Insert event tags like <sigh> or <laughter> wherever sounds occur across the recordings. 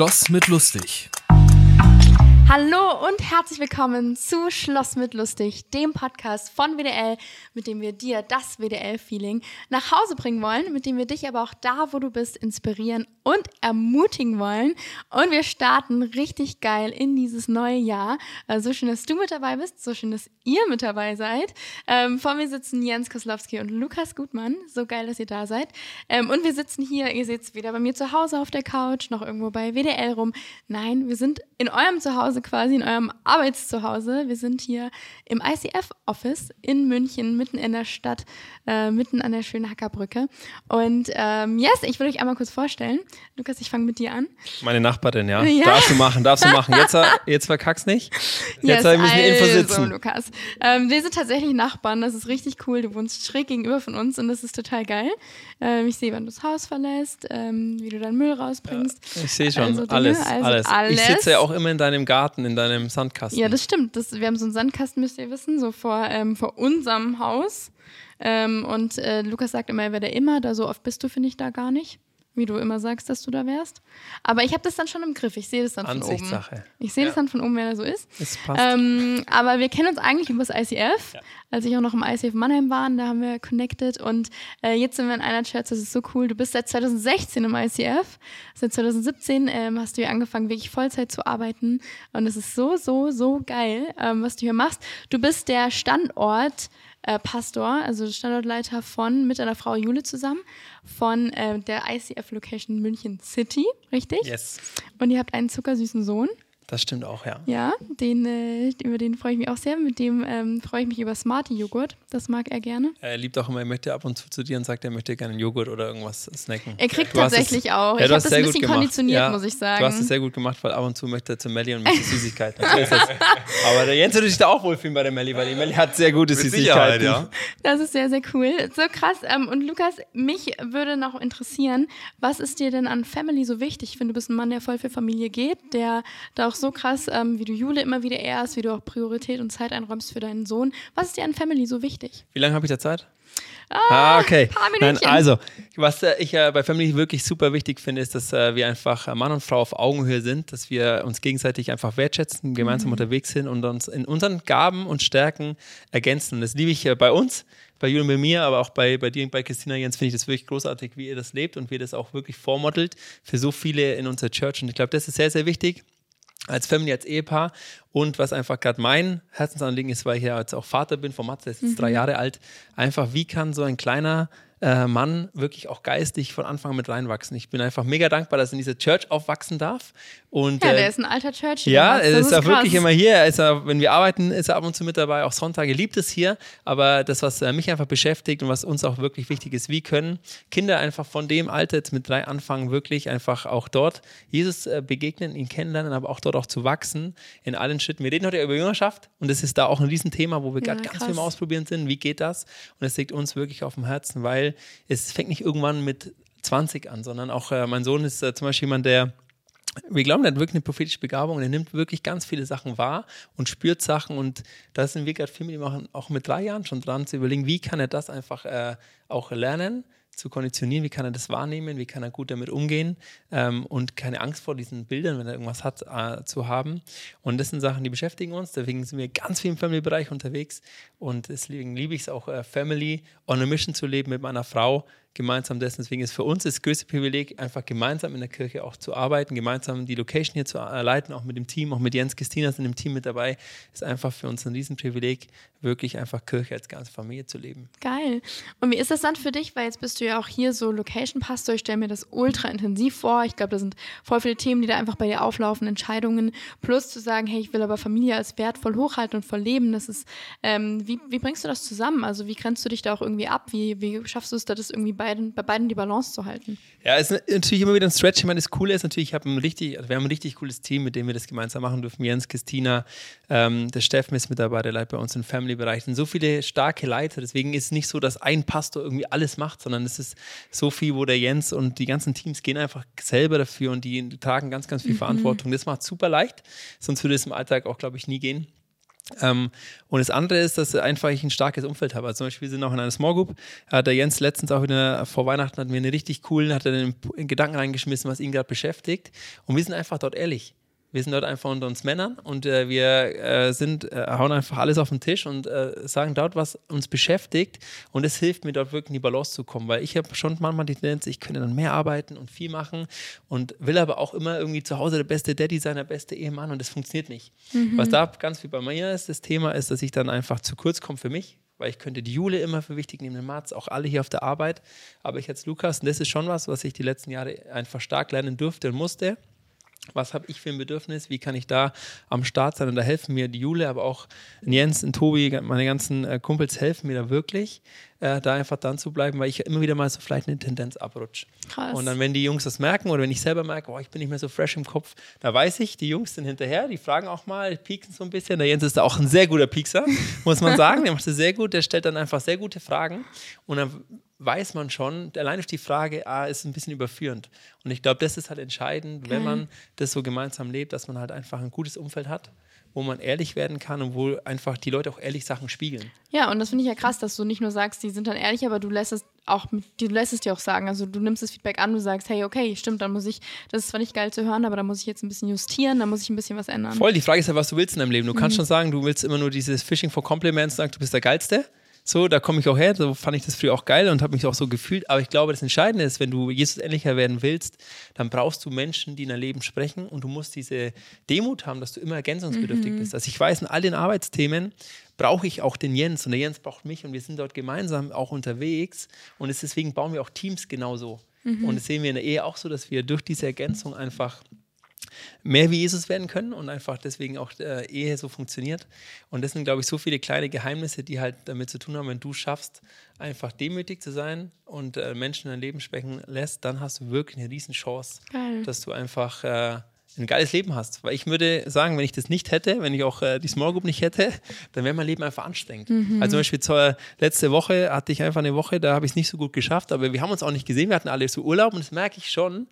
Schloss mit lustig. Hallo und herzlich willkommen zu Schloss mit Lustig, dem Podcast von WDL, mit dem wir dir das WDL-Feeling nach Hause bringen wollen, mit dem wir dich aber auch da, wo du bist, inspirieren und ermutigen wollen. Und wir starten richtig geil in dieses neue Jahr. Äh, so schön, dass du mit dabei bist, so schön, dass ihr mit dabei seid. Ähm, vor mir sitzen Jens Koslowski und Lukas Gutmann. So geil, dass ihr da seid. Ähm, und wir sitzen hier, ihr seht es weder bei mir zu Hause auf der Couch, noch irgendwo bei WDL rum. Nein, wir sind in eurem Zuhause Zuhause quasi, in eurem Arbeitszuhause. Wir sind hier im ICF-Office in München, mitten in der Stadt, äh, mitten an der schönen Hackerbrücke. Und ähm, yes, ich will euch einmal kurz vorstellen. Lukas, ich fange mit dir an. Meine Nachbarin, ja. <laughs> ja. Darfst du machen, darfst du machen. Jetzt, äh, jetzt verkack's nicht. Jetzt yes, müssen wir Info sitzen. Lukas. Ähm, wir sind tatsächlich Nachbarn, das ist richtig cool. Du wohnst schräg gegenüber von uns und das ist total geil. Ähm, ich sehe, wann du das Haus verlässt, ähm, wie du deinen Müll rausbringst. Ja, ich sehe schon, also alles, also alles, alles. Ich sitze ja auch immer in deinem Garten Garten, in deinem Sandkasten. Ja, das stimmt. Das, wir haben so einen Sandkasten, müsst ihr wissen, so vor, ähm, vor unserem Haus. Ähm, und äh, Lukas sagt immer, er wäre da immer. Da so oft bist du, finde ich, da gar nicht wie du immer sagst, dass du da wärst. Aber ich habe das dann schon im Griff. Ich sehe das dann von oben. Ich sehe ja. das dann von oben, wer da so ist. Es passt. Ähm, aber wir kennen uns eigentlich über das ICF. Ja. Als ich auch noch im ICF Mannheim war, da haben wir connected. Und äh, jetzt sind wir in einer Church. Das ist so cool. Du bist seit 2016 im ICF. Seit 2017 ähm, hast du hier angefangen, wirklich Vollzeit zu arbeiten. Und es ist so, so, so geil, ähm, was du hier machst. Du bist der Standort äh, Pastor, also Standortleiter von mit einer Frau Jule zusammen von äh, der ICF Location München City, richtig? Yes. Und ihr habt einen zuckersüßen Sohn. Das stimmt auch, ja. Ja, den, äh, über den freue ich mich auch sehr. Mit dem ähm, freue ich mich über Smarty-Joghurt. Das mag er gerne. Er liebt auch immer, er möchte ab und zu zu dir und sagt, er möchte gerne einen Joghurt oder irgendwas snacken. Er kriegt du tatsächlich es, auch. Ja, ich habe das ein bisschen konditioniert, ja, muss ich sagen. Du hast es sehr gut gemacht, weil ab und zu möchte er zu Melli und möchte Süßigkeiten. <laughs> Aber der Jens würde sich da auch wohlfühlen bei der Melli, weil die Melli hat sehr gute Mit Süßigkeiten. Ja. Das ist sehr, sehr cool. So krass. Ähm, und Lukas, mich würde noch interessieren, was ist dir denn an Family so wichtig? Ich finde, du bist ein Mann, der voll für Familie geht, der da auch so krass, ähm, wie du Jule immer wieder ehrst, wie du auch Priorität und Zeit einräumst für deinen Sohn. Was ist dir an Family so wichtig? Wie lange habe ich da Zeit? Ah, ah okay. Paar Nein, also, was äh, ich äh, bei Family wirklich super wichtig finde, ist, dass äh, wir einfach äh, Mann und Frau auf Augenhöhe sind, dass wir uns gegenseitig einfach wertschätzen, gemeinsam mhm. unterwegs sind und uns in unseren Gaben und Stärken ergänzen. Das liebe ich äh, bei uns, bei Julian und bei mir, aber auch bei, bei dir und bei Christina Jens finde ich das wirklich großartig, wie ihr das lebt und wie ihr das auch wirklich vormodelt für so viele in unserer Church. Und ich glaube, das ist sehr, sehr wichtig als Family, als Ehepaar. Und was einfach gerade mein Herzensanliegen ist, weil ich ja jetzt auch Vater bin von Matze, der ist jetzt mhm. drei Jahre alt, einfach, wie kann so ein kleiner äh, Mann wirklich auch geistig von Anfang mit reinwachsen. Ich bin einfach mega dankbar, dass er in dieser Church aufwachsen darf. Und, ja, der äh, ist ein alter Church. Ja, er ist, ist auch wirklich immer hier. Er ist, wenn wir arbeiten, ist er ab und zu mit dabei. Auch Sonntage liebt es hier. Aber das, was äh, mich einfach beschäftigt und was uns auch wirklich wichtig ist, wie können Kinder einfach von dem Alter jetzt mit drei anfangen, wirklich einfach auch dort Jesus äh, begegnen, ihn kennenlernen, aber auch dort auch zu wachsen in allen Schritten. Wir reden heute über Jüngerschaft und das ist da auch ein Riesenthema, wo wir ja, gerade ganz viel mal ausprobieren sind. Wie geht das? Und es liegt uns wirklich auf dem Herzen, weil es fängt nicht irgendwann mit 20 an, sondern auch äh, mein Sohn ist äh, zum Beispiel jemand, der wir glauben, er hat wirklich eine prophetische Begabung und er nimmt wirklich ganz viele Sachen wahr und spürt Sachen und da sind wir gerade viel mit ihm auch, auch, mit drei Jahren schon dran zu überlegen, wie kann er das einfach äh, auch lernen, zu konditionieren, wie kann er das wahrnehmen, wie kann er gut damit umgehen ähm, und keine Angst vor diesen Bildern, wenn er irgendwas hat, äh, zu haben. Und das sind Sachen, die beschäftigen uns. Deswegen sind wir ganz viel im Family-Bereich unterwegs und deswegen liebe ich es auch, äh, Family on a Mission zu leben mit meiner Frau, gemeinsam dessen. Deswegen ist für uns das größte Privileg, einfach gemeinsam in der Kirche auch zu arbeiten, gemeinsam die Location hier zu leiten, auch mit dem Team, auch mit Jens Christina sind im Team mit dabei. Ist einfach für uns ein Riesenprivileg, wirklich einfach Kirche als ganze Familie zu leben. Geil. Und wie ist das dann für dich? Weil jetzt bist du ja auch hier so Location-Pastor. Ich stelle mir das ultra intensiv vor. Ich glaube, da sind voll viele Themen, die da einfach bei dir auflaufen, Entscheidungen. Plus zu sagen, hey, ich will aber Familie als wertvoll hochhalten und voll leben. Das ist, ähm, wie, wie bringst du das zusammen? Also wie grenzt du dich da auch irgendwie ab? Wie, wie schaffst du es da, das irgendwie beiden, bei beiden die Balance zu halten? Ja, es ist natürlich immer wieder ein Stretch. Ich meine, das Coole ist natürlich, ich ein richtig, also wir haben ein richtig cooles Team, mit dem wir das gemeinsam machen dürfen. Jens, Christina, ähm, der Steffen ist mit dabei, der leitet bei uns im Family-Bereich. sind so viele starke Leiter. Deswegen ist es nicht so, dass ein Pastor irgendwie alles macht, sondern es ist so viel, wo der Jens und die ganzen Teams gehen einfach selber dafür und die tragen ganz, ganz viel mhm. Verantwortung. Das macht super leicht. Sonst würde es im Alltag auch, glaube ich, nie gehen. Ähm, und das andere ist, dass einfach ich ein starkes Umfeld habe. Also zum Beispiel wir sind auch in einer Small Group. Hat der Jens letztens auch wieder vor Weihnachten hat mir eine richtig coolen, hat er einen Gedanken reingeschmissen, was ihn gerade beschäftigt. Und wir sind einfach dort ehrlich. Wir sind dort einfach unter uns Männern und äh, wir äh, sind, äh, hauen einfach alles auf den Tisch und äh, sagen dort, was uns beschäftigt. Und es hilft mir dort wirklich in die Balance zu kommen, weil ich habe schon manchmal die Tendenz, ich könnte dann mehr arbeiten und viel machen und will aber auch immer irgendwie zu Hause der beste Daddy sein, der beste Ehemann und das funktioniert nicht. Mhm. Was da ganz wie bei mir ist, das Thema ist, dass ich dann einfach zu kurz komme für mich, weil ich könnte die Jule immer für wichtig nehmen, den Mats, auch alle hier auf der Arbeit. Aber ich als Lukas, und das ist schon was, was ich die letzten Jahre einfach stark lernen durfte und musste was habe ich für ein Bedürfnis, wie kann ich da am Start sein und da helfen mir die Jule, aber auch Jens und Tobi, meine ganzen äh, Kumpels helfen mir da wirklich, äh, da einfach dann zu bleiben, weil ich immer wieder mal so vielleicht eine Tendenz abrutsche. Krass. Und dann, wenn die Jungs das merken oder wenn ich selber merke, oh, ich bin nicht mehr so fresh im Kopf, da weiß ich, die Jungs sind hinterher, die fragen auch mal, pieksen so ein bisschen. Der Jens ist da auch ein sehr guter Piekser, muss man <laughs> sagen, der macht das sehr gut, der stellt dann einfach sehr gute Fragen und dann weiß man schon, allein durch die Frage A ist ein bisschen überführend. Und ich glaube, das ist halt entscheidend, wenn man das so gemeinsam lebt, dass man halt einfach ein gutes Umfeld hat, wo man ehrlich werden kann und wo einfach die Leute auch ehrlich Sachen spiegeln. Ja, und das finde ich ja krass, dass du nicht nur sagst, die sind dann ehrlich, aber du lässt es auch, du lässt es dir auch sagen. Also du nimmst das Feedback an, du sagst, hey, okay, stimmt, dann muss ich, das ist zwar nicht geil zu hören, aber da muss ich jetzt ein bisschen justieren, da muss ich ein bisschen was ändern. Voll, die Frage ist ja, was du willst in deinem Leben. Du kannst mhm. schon sagen, du willst immer nur dieses Fishing for Compliments, sagen, du bist der Geilste. So, da komme ich auch her, so fand ich das früher auch geil und habe mich auch so gefühlt. Aber ich glaube, das Entscheidende ist, wenn du Jesus ähnlicher werden willst, dann brauchst du Menschen, die in dein Leben sprechen und du musst diese Demut haben, dass du immer ergänzungsbedürftig mhm. bist. Also ich weiß, in all den Arbeitsthemen brauche ich auch den Jens und der Jens braucht mich und wir sind dort gemeinsam auch unterwegs und deswegen bauen wir auch Teams genauso. Mhm. Und das sehen wir in der Ehe auch so, dass wir durch diese Ergänzung einfach mehr wie Jesus werden können und einfach deswegen auch äh, Ehe so funktioniert. Und das sind, glaube ich, so viele kleine Geheimnisse, die halt damit zu tun haben, wenn du schaffst, einfach demütig zu sein und äh, Menschen in dein Leben sprechen lässt, dann hast du wirklich eine Riesenchance, Geil. dass du einfach äh, ein geiles Leben hast. Weil ich würde sagen, wenn ich das nicht hätte, wenn ich auch äh, die Small Group nicht hätte, dann wäre mein Leben einfach anstrengend. Mhm. Also zum Beispiel zur, letzte Woche hatte ich einfach eine Woche, da habe ich es nicht so gut geschafft, aber wir haben uns auch nicht gesehen, wir hatten alle so Urlaub und das merke ich schon,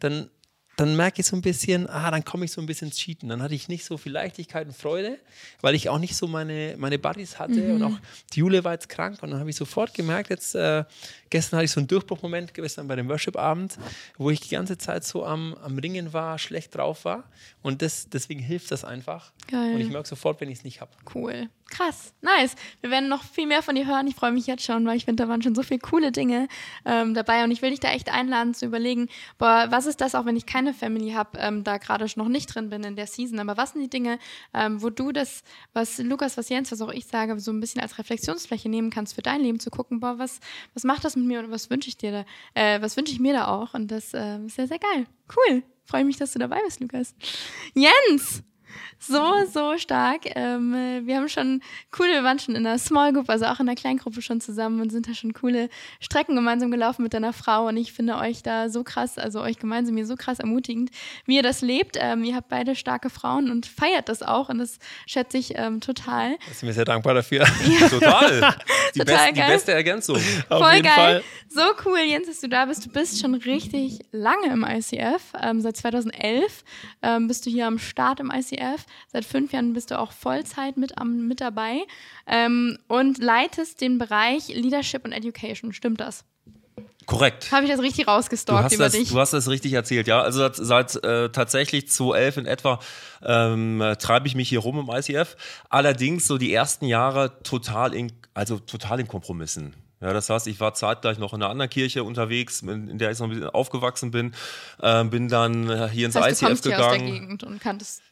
dann dann merke ich so ein bisschen, ah, dann komme ich so ein bisschen ins Cheaten. Dann hatte ich nicht so viel Leichtigkeit und Freude, weil ich auch nicht so meine, meine Buddies hatte mhm. und auch die Jule war jetzt krank und dann habe ich sofort gemerkt, jetzt äh, gestern hatte ich so einen Durchbruchmoment gestern bei dem Worship-Abend, wo ich die ganze Zeit so am, am Ringen war, schlecht drauf war und das, deswegen hilft das einfach. Geil. Und ich merke sofort, wenn ich es nicht habe. Cool. Krass, nice. Wir werden noch viel mehr von dir hören. Ich freue mich jetzt schon, weil ich finde, da waren schon so viele coole Dinge ähm, dabei und ich will dich da echt einladen zu überlegen, boah, was ist das, auch wenn ich keine Family habe, ähm, da gerade noch nicht drin bin in der Season, aber was sind die Dinge, ähm, wo du das, was Lukas, was Jens, was auch ich sage, so ein bisschen als Reflexionsfläche nehmen kannst für dein Leben, zu gucken, boah, was, was macht das mit mir oder was wünsche ich dir da, äh, was wünsche ich mir da auch und das äh, ist sehr, sehr geil. Cool. Freue mich, dass du dabei bist, Lukas. Jens! So, so stark. Ähm, wir haben schon coole, wir waren schon in der Small Group, also auch in der Kleingruppe schon zusammen und sind da schon coole Strecken gemeinsam gelaufen mit deiner Frau. Und ich finde euch da so krass, also euch gemeinsam hier so krass ermutigend, wie ihr das lebt. Ähm, ihr habt beide starke Frauen und feiert das auch und das schätze ich ähm, total. Ich bin mir sehr dankbar dafür. Ja. <laughs> <laughs> Total. Die, total best, die, beste Ergänzung. Voll geil. Fall. So cool, Jens, dass du da bist. Du bist schon richtig lange im ICF. Ähm, seit 2011 ähm, bist du hier am Start im ICF. Seit fünf Jahren bist du auch Vollzeit mit, am, mit dabei ähm, und leitest den Bereich Leadership und Education. Stimmt das? Korrekt. Habe ich das richtig rausgestalkt über das, dich? Du hast das richtig erzählt, ja. Also seit, seit äh, tatsächlich 2011 in etwa ähm, treibe ich mich hier rum im ICF. Allerdings so die ersten Jahre total in, also total in Kompromissen. Ja, das heißt, ich war zeitgleich noch in einer anderen Kirche unterwegs, in, der ich so ein bisschen aufgewachsen bin, äh, bin dann äh, hier ins das heißt, ICF du gegangen. Hier aus der Gegend und kanntest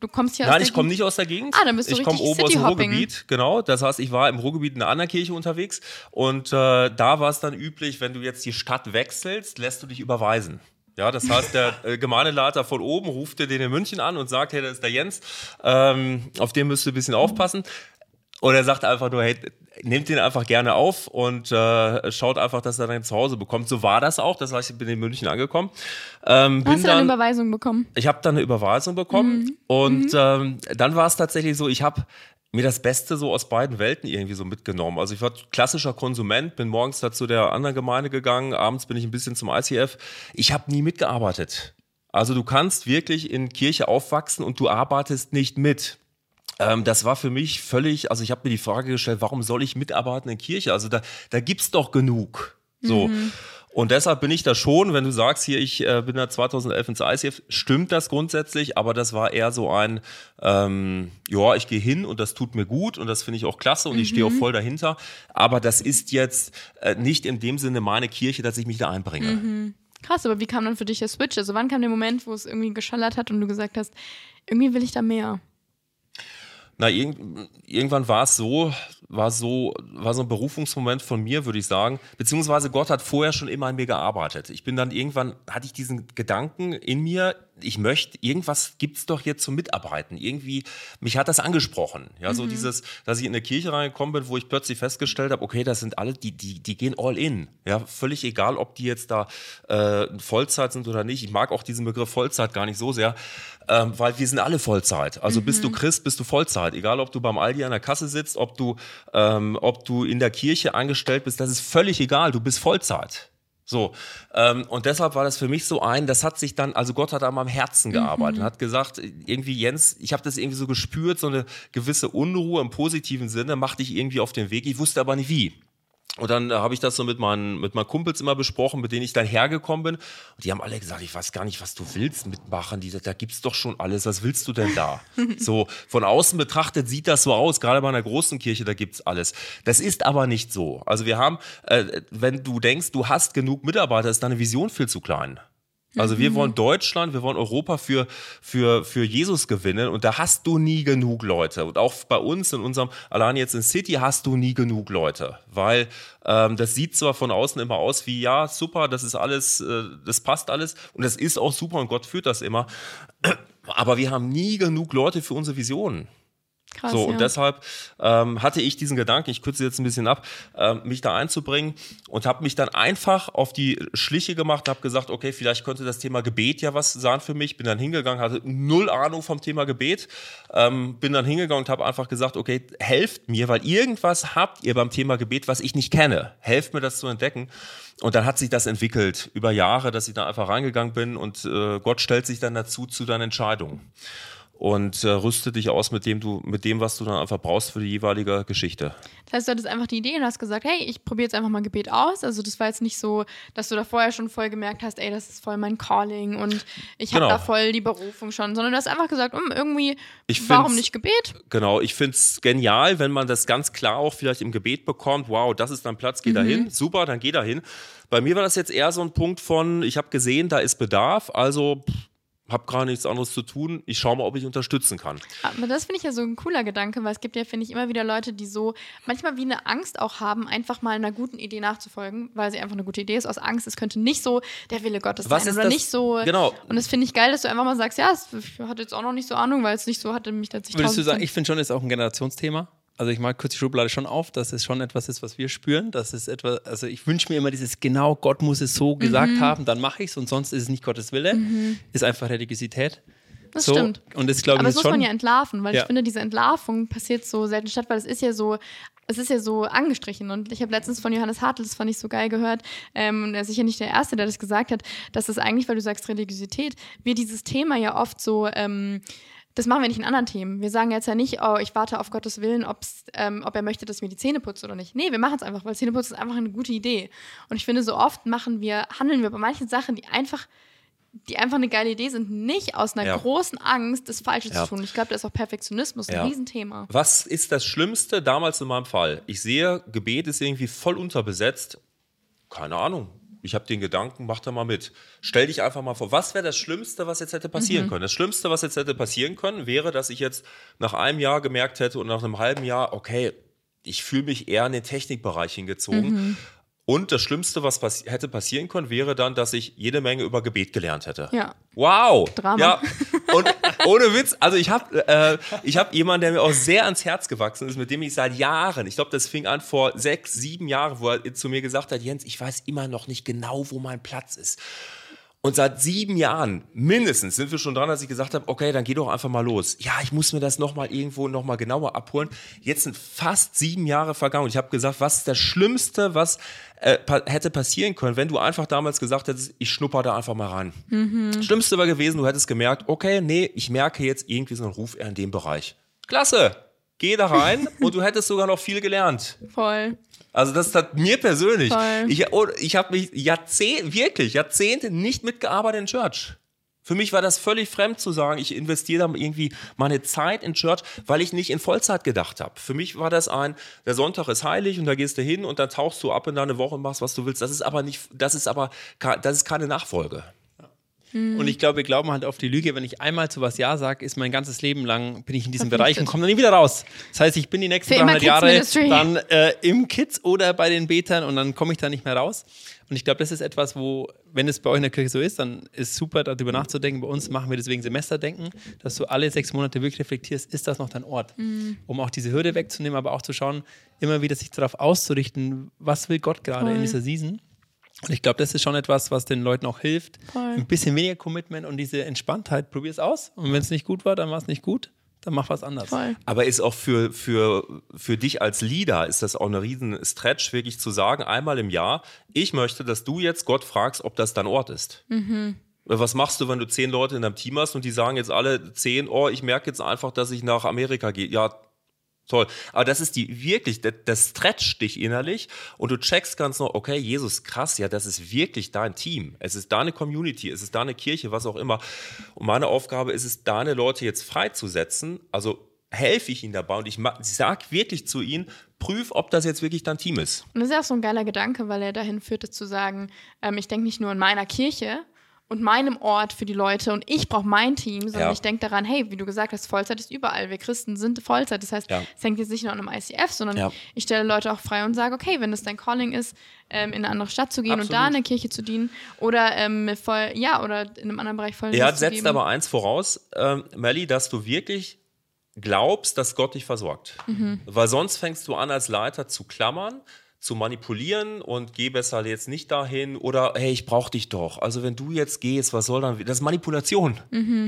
du kommst hier Nein, aus ich komme nicht aus der Gegend. Ah, dann bist du Ich komme oben aus dem Ruhrgebiet, genau. Das heißt, ich war im Ruhrgebiet in einer anderen Kirche unterwegs und äh, da war es dann üblich, wenn du jetzt die Stadt wechselst, lässt du dich überweisen. Ja, das heißt, der äh, Gemeindeleiter von oben ruft dir den in München an und sagt, hey, das ist der Jens, ähm, auf den müsst du ein bisschen aufpassen. Oder er sagt einfach nur, hey, nehmt den einfach gerne auf und äh, schaut einfach, dass er dann zu Hause bekommt. So war das auch. Das heißt, ich bin in München angekommen. Ähm, Hast du dann, eine Überweisung bekommen? Ich habe dann eine Überweisung bekommen. Mhm. Und mhm. Ähm, dann war es tatsächlich so, ich habe mir das Beste so aus beiden Welten irgendwie so mitgenommen. Also ich war klassischer Konsument, bin morgens da zu der anderen Gemeinde gegangen, abends bin ich ein bisschen zum ICF. Ich habe nie mitgearbeitet. Also du kannst wirklich in Kirche aufwachsen und du arbeitest nicht mit. Ähm, das war für mich völlig, also ich habe mir die Frage gestellt, warum soll ich mitarbeiten in Kirche? Also da, da gibt's doch genug. So. Mhm. Und deshalb bin ich da schon, wenn du sagst, hier, ich äh, bin da 2011 ins ICF, stimmt das grundsätzlich, aber das war eher so ein, ähm, ja, ich gehe hin und das tut mir gut und das finde ich auch klasse und mhm. ich stehe auch voll dahinter. Aber das ist jetzt äh, nicht in dem Sinne meine Kirche, dass ich mich da einbringe. Mhm. Krass, aber wie kam dann für dich der Switch? Also wann kam der Moment, wo es irgendwie geschallert hat und du gesagt hast, irgendwie will ich da mehr? Na, irg irgendwann war es so, war so, war so ein Berufungsmoment von mir, würde ich sagen. Beziehungsweise Gott hat vorher schon immer an mir gearbeitet. Ich bin dann irgendwann, hatte ich diesen Gedanken in mir, ich möchte, irgendwas gibt's doch hier zum Mitarbeiten. Irgendwie, mich hat das angesprochen. Ja, mhm. so dieses, dass ich in eine Kirche reingekommen bin, wo ich plötzlich festgestellt habe, okay, das sind alle, die, die, die gehen all in. Ja, völlig egal, ob die jetzt da äh, Vollzeit sind oder nicht. Ich mag auch diesen Begriff Vollzeit gar nicht so sehr, ähm, weil wir sind alle Vollzeit. Also mhm. bist du mhm. Christ, bist du Vollzeit. Egal, ob du beim Aldi an der Kasse sitzt, ob du, ähm, ob du in der Kirche angestellt bist, das ist völlig egal. Du bist Vollzeit. So, ähm, und deshalb war das für mich so ein, das hat sich dann, also Gott hat an meinem Herzen gearbeitet mhm. und hat gesagt, irgendwie Jens, ich habe das irgendwie so gespürt, so eine gewisse Unruhe im positiven Sinne, mach dich irgendwie auf den Weg, ich wusste aber nicht wie. Und dann äh, habe ich das so mit meinen, mit meinen Kumpels immer besprochen, mit denen ich dann hergekommen bin. Und die haben alle gesagt, ich weiß gar nicht, was du willst mitmachen. Die, da gibt's doch schon alles. Was willst du denn da? <laughs> so, von außen betrachtet sieht das so aus. Gerade bei einer großen Kirche, da gibt's alles. Das ist aber nicht so. Also wir haben, äh, wenn du denkst, du hast genug Mitarbeiter, ist deine Vision viel zu klein. Also wir mhm. wollen Deutschland, wir wollen Europa für, für, für Jesus gewinnen und da hast du nie genug Leute. Und auch bei uns in unserem, allein jetzt in City hast du nie genug Leute, weil ähm, das sieht zwar von außen immer aus wie, ja, super, das ist alles, äh, das passt alles und das ist auch super und Gott führt das immer. Aber wir haben nie genug Leute für unsere Visionen. Krass, so, ja. und deshalb ähm, hatte ich diesen Gedanken, ich kürze jetzt ein bisschen ab, äh, mich da einzubringen und habe mich dann einfach auf die Schliche gemacht, habe gesagt, okay, vielleicht könnte das Thema Gebet ja was sein für mich. Bin dann hingegangen, hatte null Ahnung vom Thema Gebet, ähm, bin dann hingegangen und habe einfach gesagt, okay, helft mir, weil irgendwas habt ihr beim Thema Gebet, was ich nicht kenne. Helft mir das zu entdecken. Und dann hat sich das entwickelt über Jahre, dass ich da einfach reingegangen bin und äh, Gott stellt sich dann dazu zu deinen Entscheidungen und äh, rüste dich aus mit dem, du, mit dem, was du dann einfach brauchst für die jeweilige Geschichte. Das heißt, du hattest einfach die Idee und hast gesagt, hey, ich probiere jetzt einfach mal Gebet aus. Also das war jetzt nicht so, dass du da vorher schon voll gemerkt hast, ey, das ist voll mein Calling und ich habe genau. da voll die Berufung schon, sondern du hast einfach gesagt, um, irgendwie, warum nicht Gebet? Genau, ich finde es genial, wenn man das ganz klar auch vielleicht im Gebet bekommt, wow, das ist dein Platz, geh mhm. da hin, super, dann geh da hin. Bei mir war das jetzt eher so ein Punkt von, ich habe gesehen, da ist Bedarf, also habe gar nichts anderes zu tun. Ich schaue mal, ob ich unterstützen kann. Aber das finde ich ja so ein cooler Gedanke, weil es gibt ja, finde ich, immer wieder Leute, die so manchmal wie eine Angst auch haben, einfach mal einer guten Idee nachzufolgen, weil sie einfach eine gute Idee ist, aus Angst, es könnte nicht so der Wille Gottes Was sein oder das? nicht so. Genau. Und das finde ich geil, dass du einfach mal sagst, ja, ich hatte jetzt auch noch nicht so Ahnung, weil es nicht so hatte, mich tatsächlich. Würdest du sagen, ich finde schon, ist auch ein Generationsthema? Also ich mag kurz die Schublade schon auf, dass es schon etwas ist, was wir spüren. Das ist etwas, also ich wünsche mir immer dieses, genau, Gott muss es so gesagt mhm. haben, dann mache ich es und sonst ist es nicht Gottes Wille. Mhm. Ist einfach Religiosität. Das so, stimmt. Und das, glaube Aber das muss man ja entlarven, weil ja. ich finde, diese Entlarvung passiert so selten statt, weil es ist ja so, es ist ja so angestrichen. Und ich habe letztens von Johannes Hartl, das fand ich so geil gehört, ähm, und er ist sicher nicht der Erste, der das gesagt hat, dass es eigentlich, weil du sagst Religiosität, wir dieses Thema ja oft so ähm, das machen wir nicht in anderen Themen. Wir sagen jetzt ja nicht, oh, ich warte auf Gottes Willen, ähm, ob er möchte, dass mir die Zähne putze oder nicht. Nee, wir machen es einfach, weil Zähneputzen ist einfach eine gute Idee. Und ich finde, so oft machen wir, handeln wir bei manchen Sachen, die einfach die einfach eine geile Idee sind, nicht aus einer ja. großen Angst, das Falsche ja. zu tun. Ich glaube, da ist auch Perfektionismus ein Riesenthema. Was ist das Schlimmste damals in meinem Fall? Ich sehe, Gebet ist irgendwie voll unterbesetzt. Keine Ahnung ich habe den Gedanken, mach da mal mit. Stell dich einfach mal vor, was wäre das Schlimmste, was jetzt hätte passieren mhm. können? Das Schlimmste, was jetzt hätte passieren können, wäre, dass ich jetzt nach einem Jahr gemerkt hätte und nach einem halben Jahr, okay, ich fühle mich eher in den Technikbereich hingezogen. Mhm. Und das Schlimmste, was pass hätte passieren können, wäre dann, dass ich jede Menge über Gebet gelernt hätte. Ja. Wow. Drama. Ja. <laughs> Und ohne Witz, also ich habe äh, ich hab jemanden, der mir auch sehr ans Herz gewachsen ist, mit dem ich seit Jahren, ich glaube, das fing an vor sechs, sieben Jahren, wo er zu mir gesagt hat, Jens, ich weiß immer noch nicht genau, wo mein Platz ist. Und seit sieben Jahren mindestens sind wir schon dran, dass ich gesagt habe, okay, dann geh doch einfach mal los. Ja, ich muss mir das nochmal irgendwo nochmal genauer abholen. Jetzt sind fast sieben Jahre vergangen und ich habe gesagt, was ist das Schlimmste, was äh, pa hätte passieren können, wenn du einfach damals gesagt hättest, ich schnupper da einfach mal ran. Mhm. Schlimmste war gewesen, du hättest gemerkt, okay, nee, ich merke jetzt irgendwie so einen Ruf eher in dem Bereich. klasse, geh da rein und du hättest sogar noch viel gelernt. Voll. Also das hat mir persönlich, Voll. ich, oh, ich habe mich Jahrzehnte, wirklich Jahrzehnte nicht mitgearbeitet in Church. Für mich war das völlig fremd zu sagen, ich investiere da irgendwie meine Zeit in Church, weil ich nicht in Vollzeit gedacht habe. Für mich war das ein, der Sonntag ist heilig und da gehst du hin und dann tauchst du ab in deine Woche und machst, was du willst. Das ist aber nicht, das ist aber, das ist keine Nachfolge. Und ich glaube, wir glauben halt auf die Lüge, wenn ich einmal zu was Ja sage, ist mein ganzes Leben lang, bin ich in diesem. Bereich und komme dann nie wieder raus. Das heißt, ich bin die nächsten Für immer 300 Jahre dann äh, im Kids oder bei den Betern und dann komme ich da nicht mehr raus. Und ich glaube, das ist etwas, wo, wenn es bei euch in der Kirche so ist, dann ist super, darüber nachzudenken. Bei uns machen wir deswegen Semesterdenken, dass du alle sechs Monate wirklich reflektierst, ist das noch dein Ort? Um auch diese Hürde wegzunehmen, aber auch zu schauen, immer wieder sich darauf auszurichten, was will Gott gerade in dieser Season. Und ich glaube, das ist schon etwas, was den Leuten auch hilft. Voll. Ein bisschen weniger Commitment und diese Entspanntheit. Probier es aus. Und wenn es nicht gut war, dann war es nicht gut. Dann mach was anderes. Voll. Aber ist auch für, für, für dich als Leader, ist das auch eine riesen Stretch, wirklich zu sagen, einmal im Jahr, ich möchte, dass du jetzt Gott fragst, ob das dein Ort ist. Was machst du, wenn du zehn Leute in deinem Team hast und die sagen jetzt alle zehn, oh, ich merke jetzt einfach, dass ich nach Amerika gehe. Ja, toll. Aber das ist die wirklich, das, das stretcht dich innerlich und du checkst ganz noch, okay, Jesus, krass, ja, das ist wirklich dein Team. Es ist deine Community, es ist deine Kirche, was auch immer. Und meine Aufgabe ist es, deine Leute jetzt freizusetzen. Also helfe ich ihnen dabei und ich, ma- ich sag wirklich zu ihnen, prüf, ob das jetzt wirklich dein Team ist. Und das ist ja auch so ein geiler Gedanke, weil er dahin führte zu sagen, ähm, ich denke nicht nur in meiner Kirche und meinem Ort für die Leute und ich brauche mein Team, sondern Ja. ich denke daran, hey, wie du gesagt hast, Vollzeit ist überall. Wir Christen sind Vollzeit. Das heißt, Ja. es hängt jetzt nicht nur an einem ICF, sondern Ja. ich stelle Leute auch frei und sage, okay, wenn es dein Calling ist, ähm, in eine andere Stadt zu gehen und da Absolut. in der Kirche zu dienen oder ähm, voll, ja, oder in einem anderen Bereich voll Er zu setzt geben. aber eins voraus, ähm, Melly, dass du wirklich glaubst, dass Gott dich versorgt. Weil sonst fängst du an, als Leiter zu klammern, zu manipulieren und geh besser jetzt nicht dahin oder hey, ich brauche dich doch. Also wenn du jetzt gehst, was soll dann? Das ist Manipulation,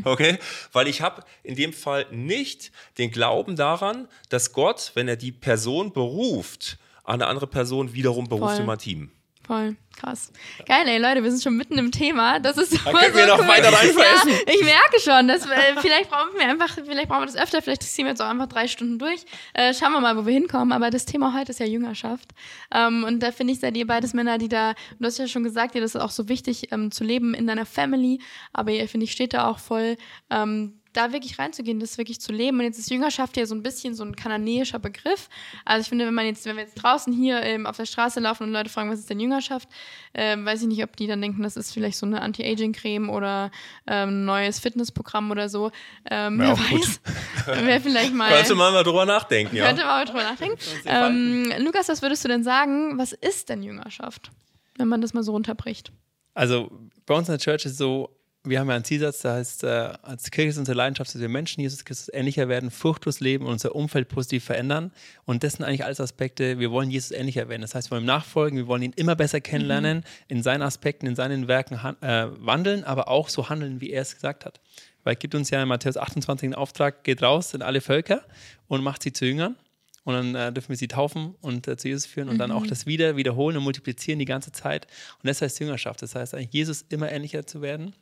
okay? Weil ich habe in dem Fall nicht den Glauben daran, dass Gott, wenn er die Person beruft, eine andere Person wiederum beruft Voll. in mein Team. Voll, krass. Geil, ey, Leute, wir sind schon mitten im Thema. Das ist super können wir so noch cool. weiter reinfressen. Ja, ich merke schon, dass wir, vielleicht brauchen wir einfach, vielleicht brauchen wir das öfter, vielleicht ziehen wir jetzt auch einfach drei Stunden durch. Äh, schauen wir mal, wo wir hinkommen. Aber das Thema heute ist ja Jüngerschaft. Ähm, und da finde ich, seid ihr beides Männer, die da, du hast ja schon gesagt, dir das ist auch so wichtig ähm, zu leben in deiner Family. Aber ihr, finde ich, steht da auch voll, ähm, da wirklich reinzugehen, das wirklich zu leben. Und jetzt ist Jüngerschaft ja so ein bisschen so ein kananäischer Begriff. Also ich finde, wenn man jetzt, wenn wir jetzt draußen hier ähm, auf der Straße laufen und Leute fragen, was ist denn Jüngerschaft, ähm, weiß ich nicht, ob die dann denken, das ist vielleicht so eine Anti-Aging-Creme oder ähm, ein neues Fitnessprogramm oder so. Ähm, wer auch gut. weiß. Wer vielleicht mal. Könnte man mal drüber nachdenken, ja. Könnte man mal drüber nachdenken. <laughs> Ähm, Lukas, was würdest du denn sagen? Was ist denn Jüngerschaft? Wenn man das mal so runterbricht. Also bei uns in der Church ist so, wir haben ja einen Zielsatz, da heißt, äh, als Kirche ist unsere Leidenschaft, dass wir Menschen Jesus Christus ähnlicher werden, furchtlos leben und unser Umfeld positiv verändern. Und das sind eigentlich alles Aspekte, wir wollen Jesus ähnlicher werden. Das heißt, wir wollen ihm nachfolgen, wir wollen ihn immer besser kennenlernen, in seinen Aspekten, in seinen Werken äh, wandeln, aber auch so handeln, wie er es gesagt hat. Weil er gibt uns ja in Matthäus 28 den Auftrag, geht raus in alle Völker und macht sie zu Jüngern. Und dann äh, dürfen wir sie taufen und äh, zu Jesus führen und dann auch das wieder wiederholen und multiplizieren die ganze Zeit. Und das heißt Jüngerschaft. Das heißt eigentlich, Jesus immer ähnlicher zu werden,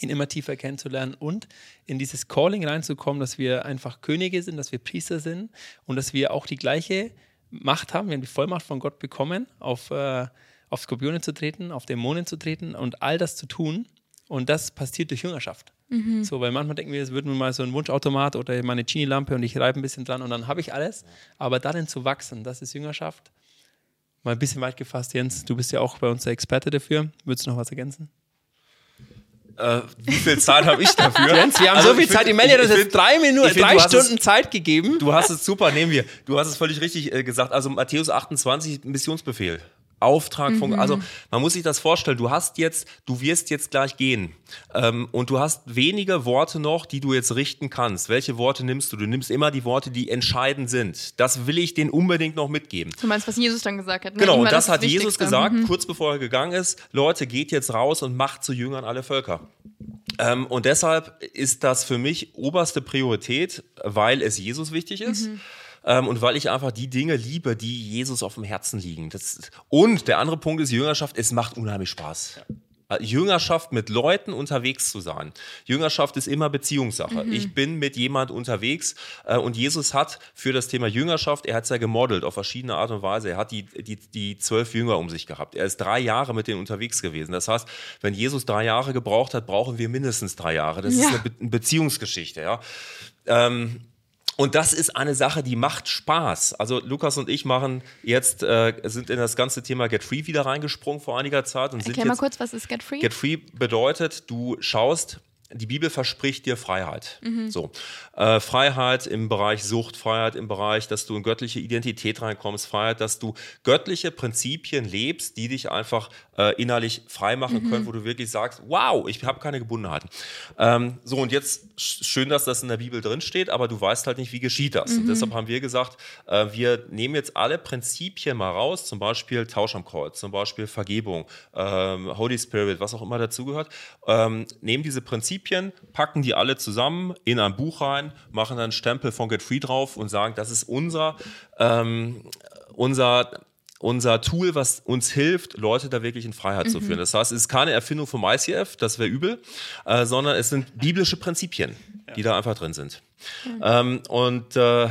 ihn immer tiefer kennenzulernen und in dieses Calling reinzukommen, dass wir einfach Könige sind, dass wir Priester sind und dass wir auch die gleiche Macht haben. Wir haben die Vollmacht von Gott bekommen, auf, äh, auf Skorpione zu treten, auf Dämonen zu treten und all das zu tun. Und das passiert durch Jüngerschaft. So, weil manchmal denken wir, es wird nun mal so ein Wunschautomat oder meine Genie-Lampe und ich reibe ein bisschen dran und dann habe ich alles. Aber darin zu wachsen, das ist Jüngerschaft. Mal ein bisschen weit gefasst, Jens, du bist ja auch bei uns der Experte dafür. Würdest du noch was ergänzen? Äh, wie viel Zeit habe ich dafür? Jens, wir haben Also so viel find- Zeit. Die Melli hat uns jetzt drei Minuten, find, drei hast es- Stunden Zeit gegeben. Du hast es super, nehmen wir. Du hast es völlig richtig äh, gesagt. Also Matthäus 28, Missionsbefehl. Auftrag von, also man muss sich das vorstellen, du hast jetzt, du wirst jetzt gleich gehen ähm, und du hast wenige Worte noch, die du jetzt richten kannst. Welche Worte nimmst du? Du nimmst immer die Worte, die entscheidend sind. Das will ich denen unbedingt noch mitgeben. Du meinst, was Jesus dann gesagt hat. Ne? Genau, und war das, hat das Jesus Wichtigste. gesagt, Mhm. kurz bevor er gegangen ist, Leute, geht jetzt raus und macht zu Jüngern alle Völker. Ähm, und deshalb ist das für mich oberste Priorität, weil es Jesus wichtig ist. Ähm, und weil ich einfach die Dinge liebe, die Jesus auf dem Herzen liegen. Das, und der andere Punkt ist Jüngerschaft, es macht unheimlich Spaß. Äh, Jüngerschaft mit Leuten unterwegs zu sein. Jüngerschaft ist immer Beziehungssache. Mhm. Ich bin mit jemand unterwegs äh, und Jesus hat für das Thema Jüngerschaft, er hat es ja gemodelt auf verschiedene Art und Weise. Er hat die, die, die zwölf Jünger um sich gehabt. Er ist drei Jahre mit denen unterwegs gewesen. Das heißt, wenn Jesus drei Jahre gebraucht hat, brauchen wir mindestens drei Jahre. Das ja. ist eine, Be eine Beziehungsgeschichte. Ja. Ähm, und das ist eine Sache, die macht Spaß. Also Lukas und ich machen jetzt, äh, sind in das ganze Thema Get Free wieder reingesprungen vor einiger Zeit. Und Erklär mal kurz, was ist Get Free? Get Free bedeutet, du schaust die Bibel verspricht dir Freiheit. Mhm. So. Äh, Freiheit im Bereich Sucht, Freiheit im Bereich, dass du in göttliche Identität reinkommst, Freiheit, dass du göttliche Prinzipien lebst, die dich einfach äh, innerlich frei machen mhm. können, wo du wirklich sagst, wow, ich habe keine Gebundenheiten. Ähm, so, und jetzt schön, dass das in der Bibel drin steht, aber du weißt halt nicht, wie geschieht das. Mhm. Und deshalb haben wir gesagt, äh, wir nehmen jetzt alle Prinzipien mal raus, zum Beispiel Tausch am Kreuz, zum Beispiel Vergebung, ähm, Holy Spirit, was auch immer dazugehört, ähm, nehmen diese Prinzipien Prinzipien, packen die alle zusammen in ein Buch rein, machen dann einen Stempel von Get Free drauf und sagen, das ist unser, ähm, unser unser Tool, was uns hilft, Leute da wirklich in Freiheit mhm. zu führen. Das heißt, es ist keine Erfindung vom ICF, das wäre übel, äh, sondern es sind biblische Prinzipien, die da einfach drin sind. Ja. Ähm, und äh,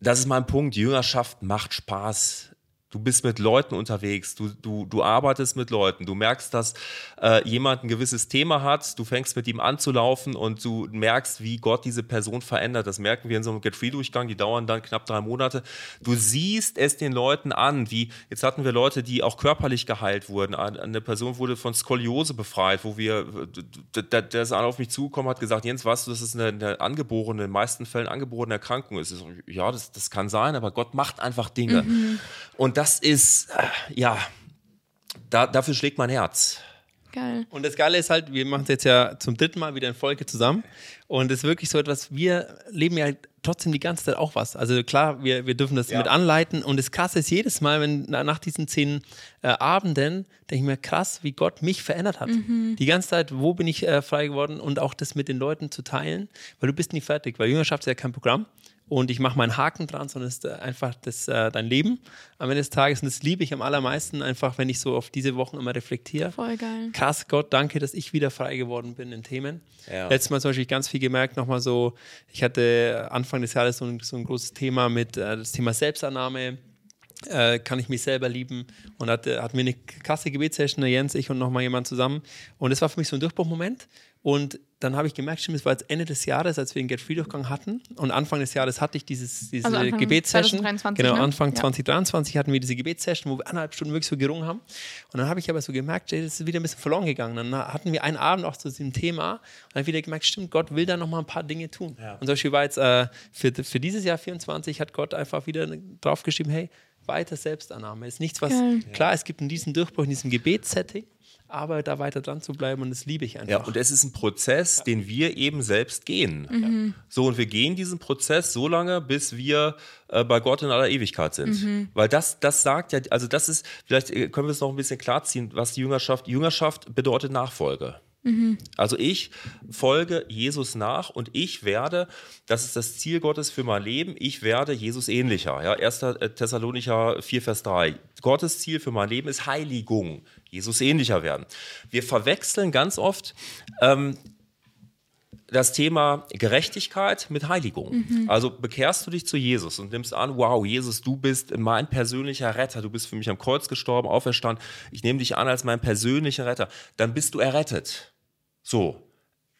das ist mein Punkt. Jüngerschaft macht Spaß. Du bist mit Leuten unterwegs, du, du, du arbeitest mit Leuten, du merkst, dass äh, jemand ein gewisses Thema hat, du fängst mit ihm an zu laufen und du merkst, wie Gott diese Person verändert. Das merken wir in so einem Get-Free-Durchgang, die dauern dann knapp drei Monate. Du siehst es den Leuten an, wie jetzt hatten wir Leute, die auch körperlich geheilt wurden. Eine Person wurde von Skoliose befreit, wo wir, der, ist auf mich zugekommen, hat gesagt, Jens, weißt du, das ist eine, eine angeborene, in den meisten Fällen angeborene Erkrankung. ist. ja, das, das kann sein, aber Gott macht einfach Dinge. Mhm. Und das ist, äh, ja, da, dafür schlägt mein Herz. Geil. Und das Geile ist halt, wir machen es jetzt ja zum dritten Mal wieder in Folge zusammen. Und es ist wirklich so etwas, wir leben ja trotzdem die ganze Zeit auch was. Also klar, wir, wir dürfen das ja. mit anleiten. Und das Krasse ist jedes Mal, wenn nach diesen zehn äh, Abenden, denke ich mir, krass, wie Gott mich verändert hat. Mhm. Die ganze Zeit, wo bin ich äh, frei geworden und auch das mit den Leuten zu teilen, weil du bist nie fertig, weil Jüngerschaft ist ja kein Programm und ich mache meinen Haken dran, sondern es ist äh, einfach das, äh, dein Leben am Ende des Tages. Und das liebe ich am allermeisten, einfach wenn ich so auf diese Wochen immer reflektiere. Voll geil. Krass, Gott, danke, dass ich wieder frei geworden bin in Themen. Ja. Letztes Mal zum Beispiel ganz viel gemerkt, nochmal so, ich hatte Anfang des Jahres so ein, so ein großes Thema mit äh, das Thema Selbstannahme. Äh, kann ich mich selber lieben und hat, hatten wir eine krasse Gebetssession, der Jens, ich und nochmal jemand zusammen und das war für mich so ein Durchbruchmoment und dann habe ich gemerkt, stimmt, es war jetzt Ende des Jahres, als wir den Get Free Durchgang hatten. Und Anfang des Jahres hatte ich dieses, diese also Gebetssession. Genau, ne? Anfang ja. 2023 hatten wir diese Gebetssession, wo wir eineinhalb Stunden wirklich so gerungen haben. Und dann habe ich aber so gemerkt, ey, das ist wieder ein bisschen verloren gegangen. Dann hatten wir einen Abend auch zu diesem Thema und dann wieder gemerkt, stimmt, Gott will da noch mal ein paar Dinge tun. Ja. Und zum Beispiel war jetzt äh, für, für dieses Jahr 24 hat Gott einfach wieder draufgeschrieben, hey, weiter Selbstannahme. Ist nichts, was, Geil. klar, es gibt in diesem Durchbruch, in diesem Gebetssetting, aber da weiter dran zu bleiben und das liebe ich einfach. Ja, und es ist ein Prozess, ja. den wir eben selbst gehen. Mhm. So, und wir gehen diesen Prozess so lange, bis wir äh, bei Gott in aller Ewigkeit sind. Mhm. Weil das, das sagt ja, also das ist, vielleicht äh, können wir es noch ein bisschen klarziehen, was die Jüngerschaft, Jüngerschaft bedeutet Nachfolge. Mhm. Also ich folge Jesus nach und ich werde, das ist das Ziel Gottes für mein Leben, ich werde Jesus ähnlicher. Ja, 1. Äh, Thessalonicher 4, Vers 3. Gottes Ziel für mein Leben ist Heiligung, Jesus ähnlicher werden. Wir verwechseln ganz oft ähm, das Thema Gerechtigkeit mit Heiligung. Mhm. Also bekehrst du dich zu Jesus und nimmst an, wow, Jesus, du bist mein persönlicher Retter, du bist für mich am Kreuz gestorben, auferstanden, ich nehme dich an als mein persönlicher Retter, dann bist du errettet. So,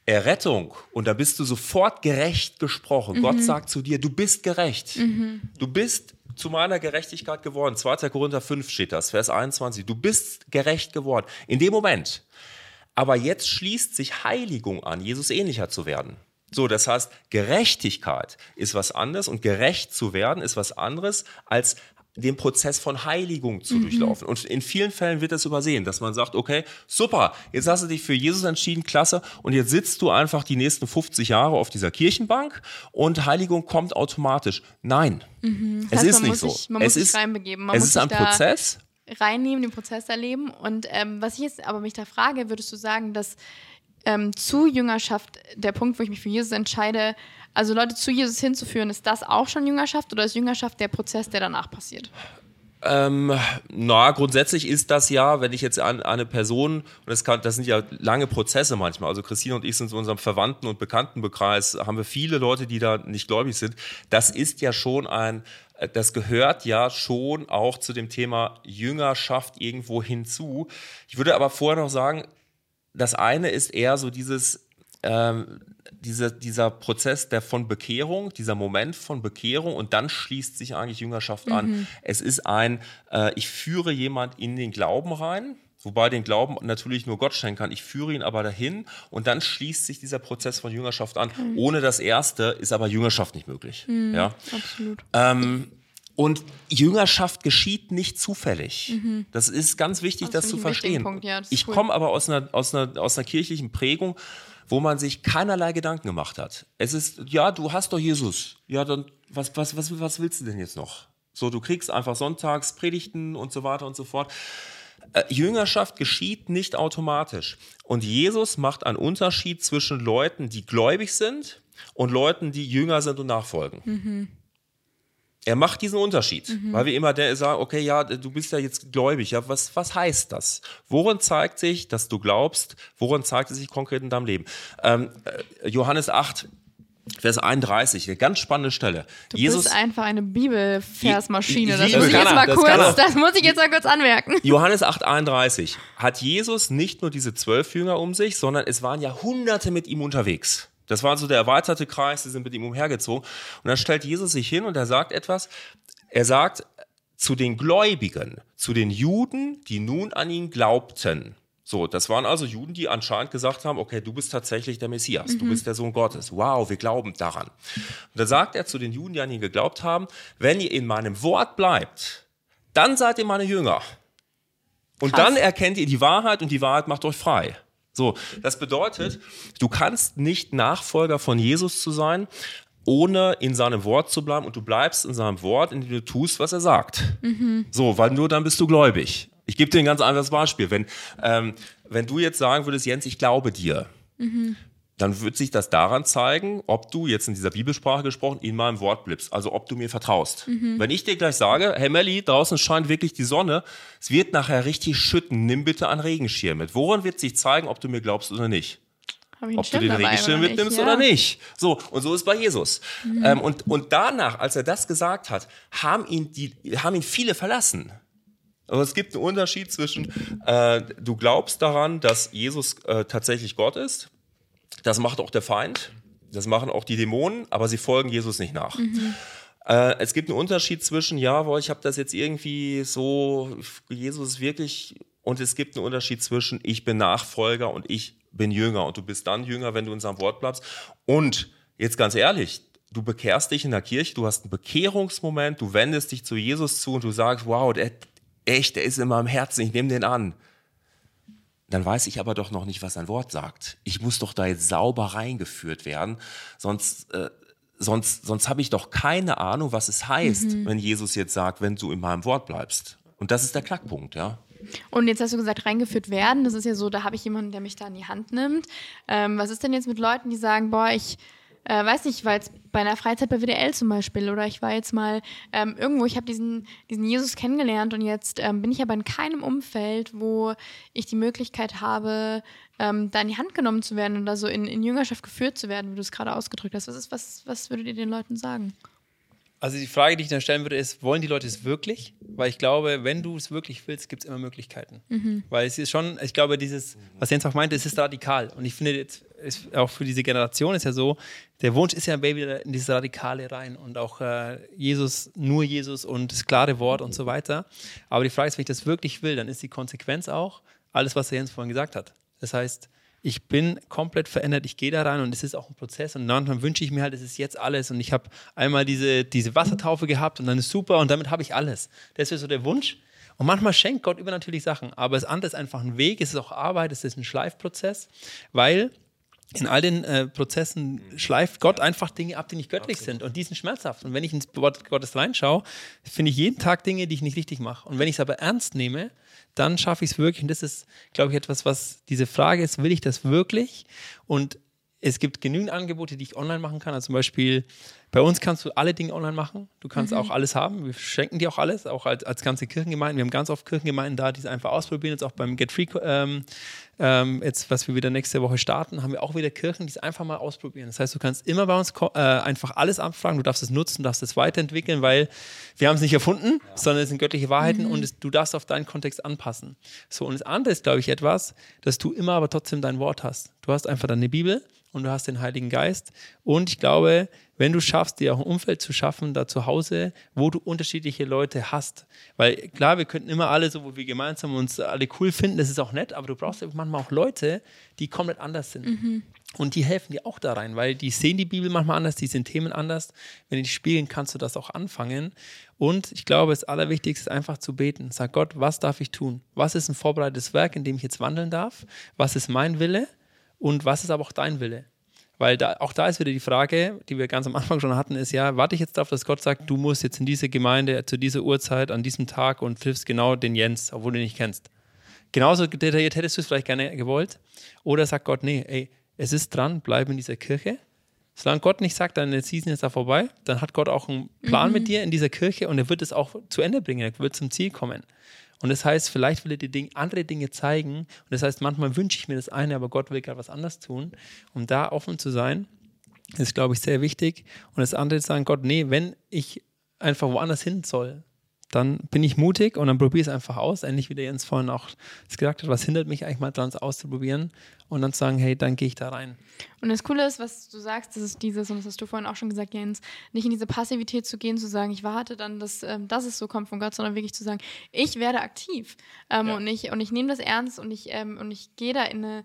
Errettung und da bist du sofort gerecht gesprochen. Mhm. Gott sagt zu dir, du bist gerecht. Mhm. Du bist zu meiner Gerechtigkeit geworden. 2. Korinther 5 steht das, Vers 21. Du bist gerecht geworden. In dem Moment. Aber jetzt schließt sich Heiligung an, Jesus ähnlicher zu werden. So, das heißt, Gerechtigkeit ist was anderes und gerecht zu werden ist was anderes als den Prozess von Heiligung zu mhm. durchlaufen. Und in vielen Fällen wird das übersehen, dass man sagt, okay, super, jetzt hast du dich für Jesus entschieden, klasse, und jetzt sitzt du einfach die nächsten 50 Jahre auf dieser Kirchenbank und Heiligung kommt automatisch. Nein, mhm. es heißt, ist nicht so. Sich, man es muss ist, sich reinbegeben. Man es ist ein Prozess. Reinnehmen, den Prozess erleben. Und ähm, was ich jetzt aber mich da frage, würdest du sagen, dass ähm, zu Jüngerschaft der Punkt, wo ich mich für Jesus entscheide, also Leute zu Jesus hinzuführen, ist das auch schon Jüngerschaft oder ist Jüngerschaft der Prozess, der danach passiert? Ähm, na, grundsätzlich ist das ja, wenn ich jetzt an, an eine Person, und das, kann, das sind ja lange Prozesse manchmal, also Christine und ich sind in unserem Verwandten- und Bekanntenbekreis, haben wir viele Leute, die da nicht gläubig sind. Das ist ja schon ein, das gehört ja schon auch zu dem Thema Jüngerschaft irgendwo hinzu. Ich würde aber vorher noch sagen, das eine ist eher so dieses, ähm, diese, dieser Prozess der von Bekehrung, dieser Moment von Bekehrung und dann schließt sich eigentlich Jüngerschaft an. Mhm. Es ist ein, äh, ich führe jemand in den Glauben rein, wobei den Glauben natürlich nur Gott schenken kann. Ich führe ihn aber dahin und dann schließt sich dieser Prozess von Jüngerschaft an. Ohne das Erste ist aber Jüngerschaft nicht möglich. Mhm. Ja? Absolut. Ähm, und Jüngerschaft geschieht nicht zufällig. Das ist ganz wichtig, Das das, zu verstehen. Punkt, ja, das ich cool. komme aber aus einer, aus, einer, aus einer kirchlichen Prägung, wo man sich keinerlei Gedanken gemacht hat. Es ist, ja, du hast doch Jesus. Ja, dann, was, was, was, was willst du denn jetzt noch? So, du kriegst einfach sonntags Predigten und so weiter und so fort. Äh, Jüngerschaft geschieht nicht automatisch. Und Jesus macht einen Unterschied zwischen Leuten, die gläubig sind und Leuten, die jünger sind und nachfolgen. Er macht diesen Unterschied, weil wir immer der sagen, okay, ja, du bist ja jetzt gläubig. Ja, was, was heißt das? Worin zeigt sich, dass du glaubst? Worin zeigt es sich konkret in deinem Leben? Ähm, äh, Johannes 8, Vers 31, eine ganz spannende Stelle. Du Jesus, bist einfach eine Bibelversmaschine. Das Liebe muss ich jetzt mal das kurz, er. das muss ich jetzt mal kurz anmerken. Johannes 8, 31 hat Jesus nicht nur diese zwölf Jünger um sich, sondern es waren ja Hunderte mit ihm unterwegs. Das war so der erweiterte Kreis, die sind mit ihm umhergezogen. Und dann stellt Jesus sich hin und er sagt etwas. Er sagt zu den Gläubigen, zu den Juden, die nun an ihn glaubten. So, das waren also Juden, die anscheinend gesagt haben, okay, du bist tatsächlich der Messias, du bist der Sohn Gottes. Wow, wir glauben daran. Und dann sagt er zu den Juden, die an ihn geglaubt haben, wenn ihr in meinem Wort bleibt, dann seid ihr meine Jünger. Und Krass. dann erkennt ihr die Wahrheit und die Wahrheit macht euch frei. So, das bedeutet, du kannst nicht Nachfolger von Jesus zu sein, ohne in seinem Wort zu bleiben und du bleibst in seinem Wort, indem du tust, was er sagt. So, weil nur dann bist du gläubig. Ich gebe dir ein ganz einfaches Beispiel. Wenn, ähm, wenn du jetzt sagen würdest, Jens, ich glaube dir, dann wird sich das daran zeigen, ob du jetzt in dieser Bibelsprache gesprochen in meinem Wort bleibst, also ob du mir vertraust. Wenn ich dir gleich sage, hey Melli, draußen scheint wirklich die Sonne, es wird nachher richtig schütten, nimm bitte einen Regenschirm mit. Woran wird sich zeigen, ob du mir glaubst oder nicht? Ob du den Regenschirm mitnimmst nicht? oder Ja. nicht. So, und so ist bei Jesus. Ähm, und, und danach, als er das gesagt hat, haben ihn, die, haben ihn viele verlassen. Aber es gibt einen Unterschied zwischen, äh, du glaubst daran, dass Jesus äh, tatsächlich Gott ist. Das macht auch der Feind. Das machen auch die Dämonen, aber sie folgen Jesus nicht nach. Äh, es gibt einen Unterschied zwischen, ja, boah, ich habe das jetzt irgendwie so, Jesus ist wirklich, und es gibt einen Unterschied zwischen, ich bin Nachfolger und ich bin Jünger. Und du bist dann Jünger, wenn du in seinem Wort bleibst. Und jetzt ganz ehrlich, du bekehrst dich in der Kirche, du hast einen Bekehrungsmoment, du wendest dich zu Jesus zu und du sagst, wow, der, echt, der ist in meinem Herzen, ich nehme den an dann weiß ich aber doch noch nicht, was sein Wort sagt. Ich muss doch da jetzt sauber reingeführt werden, sonst, äh, sonst, sonst habe ich doch keine Ahnung, was es heißt, wenn Jesus jetzt sagt, wenn du in meinem Wort bleibst. Und das ist der Knackpunkt, ja. Und jetzt hast du gesagt, reingeführt werden. Das ist ja so, da habe ich jemanden, der mich da in die Hand nimmt. Ähm, was ist denn jetzt mit Leuten, die sagen, boah, ich äh, weiß nicht, ich war jetzt bei einer Freizeit bei WDL zum Beispiel oder ich war jetzt mal ähm, irgendwo, ich habe diesen, diesen Jesus kennengelernt und jetzt ähm, bin ich aber in keinem Umfeld, wo ich die Möglichkeit habe, ähm, da in die Hand genommen zu werden oder so in, in Jüngerschaft geführt zu werden, wie du es gerade ausgedrückt hast. Was, ist, was, was würdet ihr den Leuten sagen? Also die Frage, die ich dann stellen würde, ist, wollen die Leute es wirklich? Weil ich glaube, wenn du es wirklich willst, gibt es immer Möglichkeiten. Weil es ist schon, ich glaube, dieses, was Jens auch meinte, es ist radikal. Und ich finde jetzt, ist auch für diese Generation ist ja so, der Wunsch ist ja Baby in dieses Radikale rein und auch äh, Jesus, nur Jesus und das klare Wort und so weiter. Aber die Frage ist, wenn ich das wirklich will, dann ist die Konsequenz auch alles, was der Jens vorhin gesagt hat. Das heißt, ich bin komplett verändert, ich gehe da rein und es ist auch ein Prozess und manchmal wünsche ich mir halt, es ist jetzt alles und ich habe einmal diese, diese Wassertaufe gehabt und dann ist super und damit habe ich alles. Das wäre so der Wunsch. Und manchmal schenkt Gott übernatürlich Sachen, aber das andere ist einfach ein Weg, es ist auch Arbeit, es ist ein Schleifprozess, weil in all den äh, Prozessen schleift Gott einfach Dinge ab, die nicht göttlich sind und die sind schmerzhaft. Und wenn ich ins Wort Gottes reinschaue, finde ich jeden Tag Dinge, die ich nicht richtig mache. Und wenn ich es aber ernst nehme, dann schaffe ich es wirklich. Und das ist, glaube ich, etwas, was diese Frage ist, will ich das wirklich? Und es gibt genügend Angebote, die ich online machen kann. Also zum Beispiel Bei uns kannst du alle Dinge online machen. Du kannst Mhm. auch alles haben. Wir schenken dir auch alles, auch als, als ganze Kirchengemeinden. Wir haben ganz oft Kirchengemeinden da, die es einfach ausprobieren. Jetzt auch beim Get Free, ähm, ähm, jetzt, was wir wieder nächste Woche starten, haben wir auch wieder Kirchen, die es einfach mal ausprobieren. Das heißt, du kannst immer bei uns äh, einfach alles anfragen. Du darfst es nutzen, du darfst es weiterentwickeln, weil wir haben es nicht erfunden, sondern es sind göttliche Wahrheiten und es, du darfst auf deinen Kontext anpassen. So, und das andere ist, glaube ich, etwas, dass du immer aber trotzdem dein Wort hast. Du hast einfach deine Bibel und du hast den Heiligen Geist. Und ich glaube, wenn du schaffst, dir auch ein Umfeld zu schaffen, da zu Hause, wo du unterschiedliche Leute hast. Weil klar, wir könnten immer alle so, wo wir gemeinsam uns alle cool finden, das ist auch nett, aber du brauchst manchmal auch Leute, die komplett anders sind. Und die helfen dir auch da rein, weil die sehen die Bibel manchmal anders, die sehen Themen anders. Wenn die spiegeln, kannst du das auch anfangen. Und ich glaube, das Allerwichtigste ist einfach zu beten. Sag Gott, was darf ich tun? Was ist ein vorbereitetes Werk, in dem ich jetzt wandeln darf? Was ist mein Wille? Und was ist aber auch dein Wille? Weil da, auch da ist wieder die Frage, die wir ganz am Anfang schon hatten, ist ja, warte ich jetzt darauf, dass Gott sagt, du musst jetzt in diese Gemeinde zu dieser Uhrzeit an diesem Tag und triffst genau den Jens, obwohl du ihn nicht kennst. Genauso detailliert hättest du es vielleicht gerne gewollt. Oder sagt Gott, nee, ey, es ist dran, bleib in dieser Kirche. Solange Gott nicht sagt, deine Season ist da vorbei, dann hat Gott auch einen Plan mit dir in dieser Kirche und er wird es auch zu Ende bringen, er wird zum Ziel kommen. Und das heißt, vielleicht will er dir andere Dinge zeigen. Und das heißt, manchmal wünsche ich mir das eine, aber Gott will gerade was anderes tun. Um da offen zu sein, ist, glaube ich, sehr wichtig. Und das andere ist sagen, Gott, nee, wenn ich einfach woanders hin soll, dann bin ich mutig und dann probiere es einfach aus. Ähnlich wie der Jens vorhin auch gesagt hat, was hindert mich eigentlich mal dran, es auszuprobieren und dann zu sagen, hey, dann gehe ich da rein. Und das Coole ist, was du sagst, das ist dieses, und das hast du vorhin auch schon gesagt, Jens, nicht in diese Passivität zu gehen, zu sagen, ich warte dann, dass, ähm, dass es so kommt von Gott, sondern wirklich zu sagen, ich werde aktiv. Ähm, Ja. und, ich, und ich nehme das ernst und ich, ähm, und ich gehe da in eine, in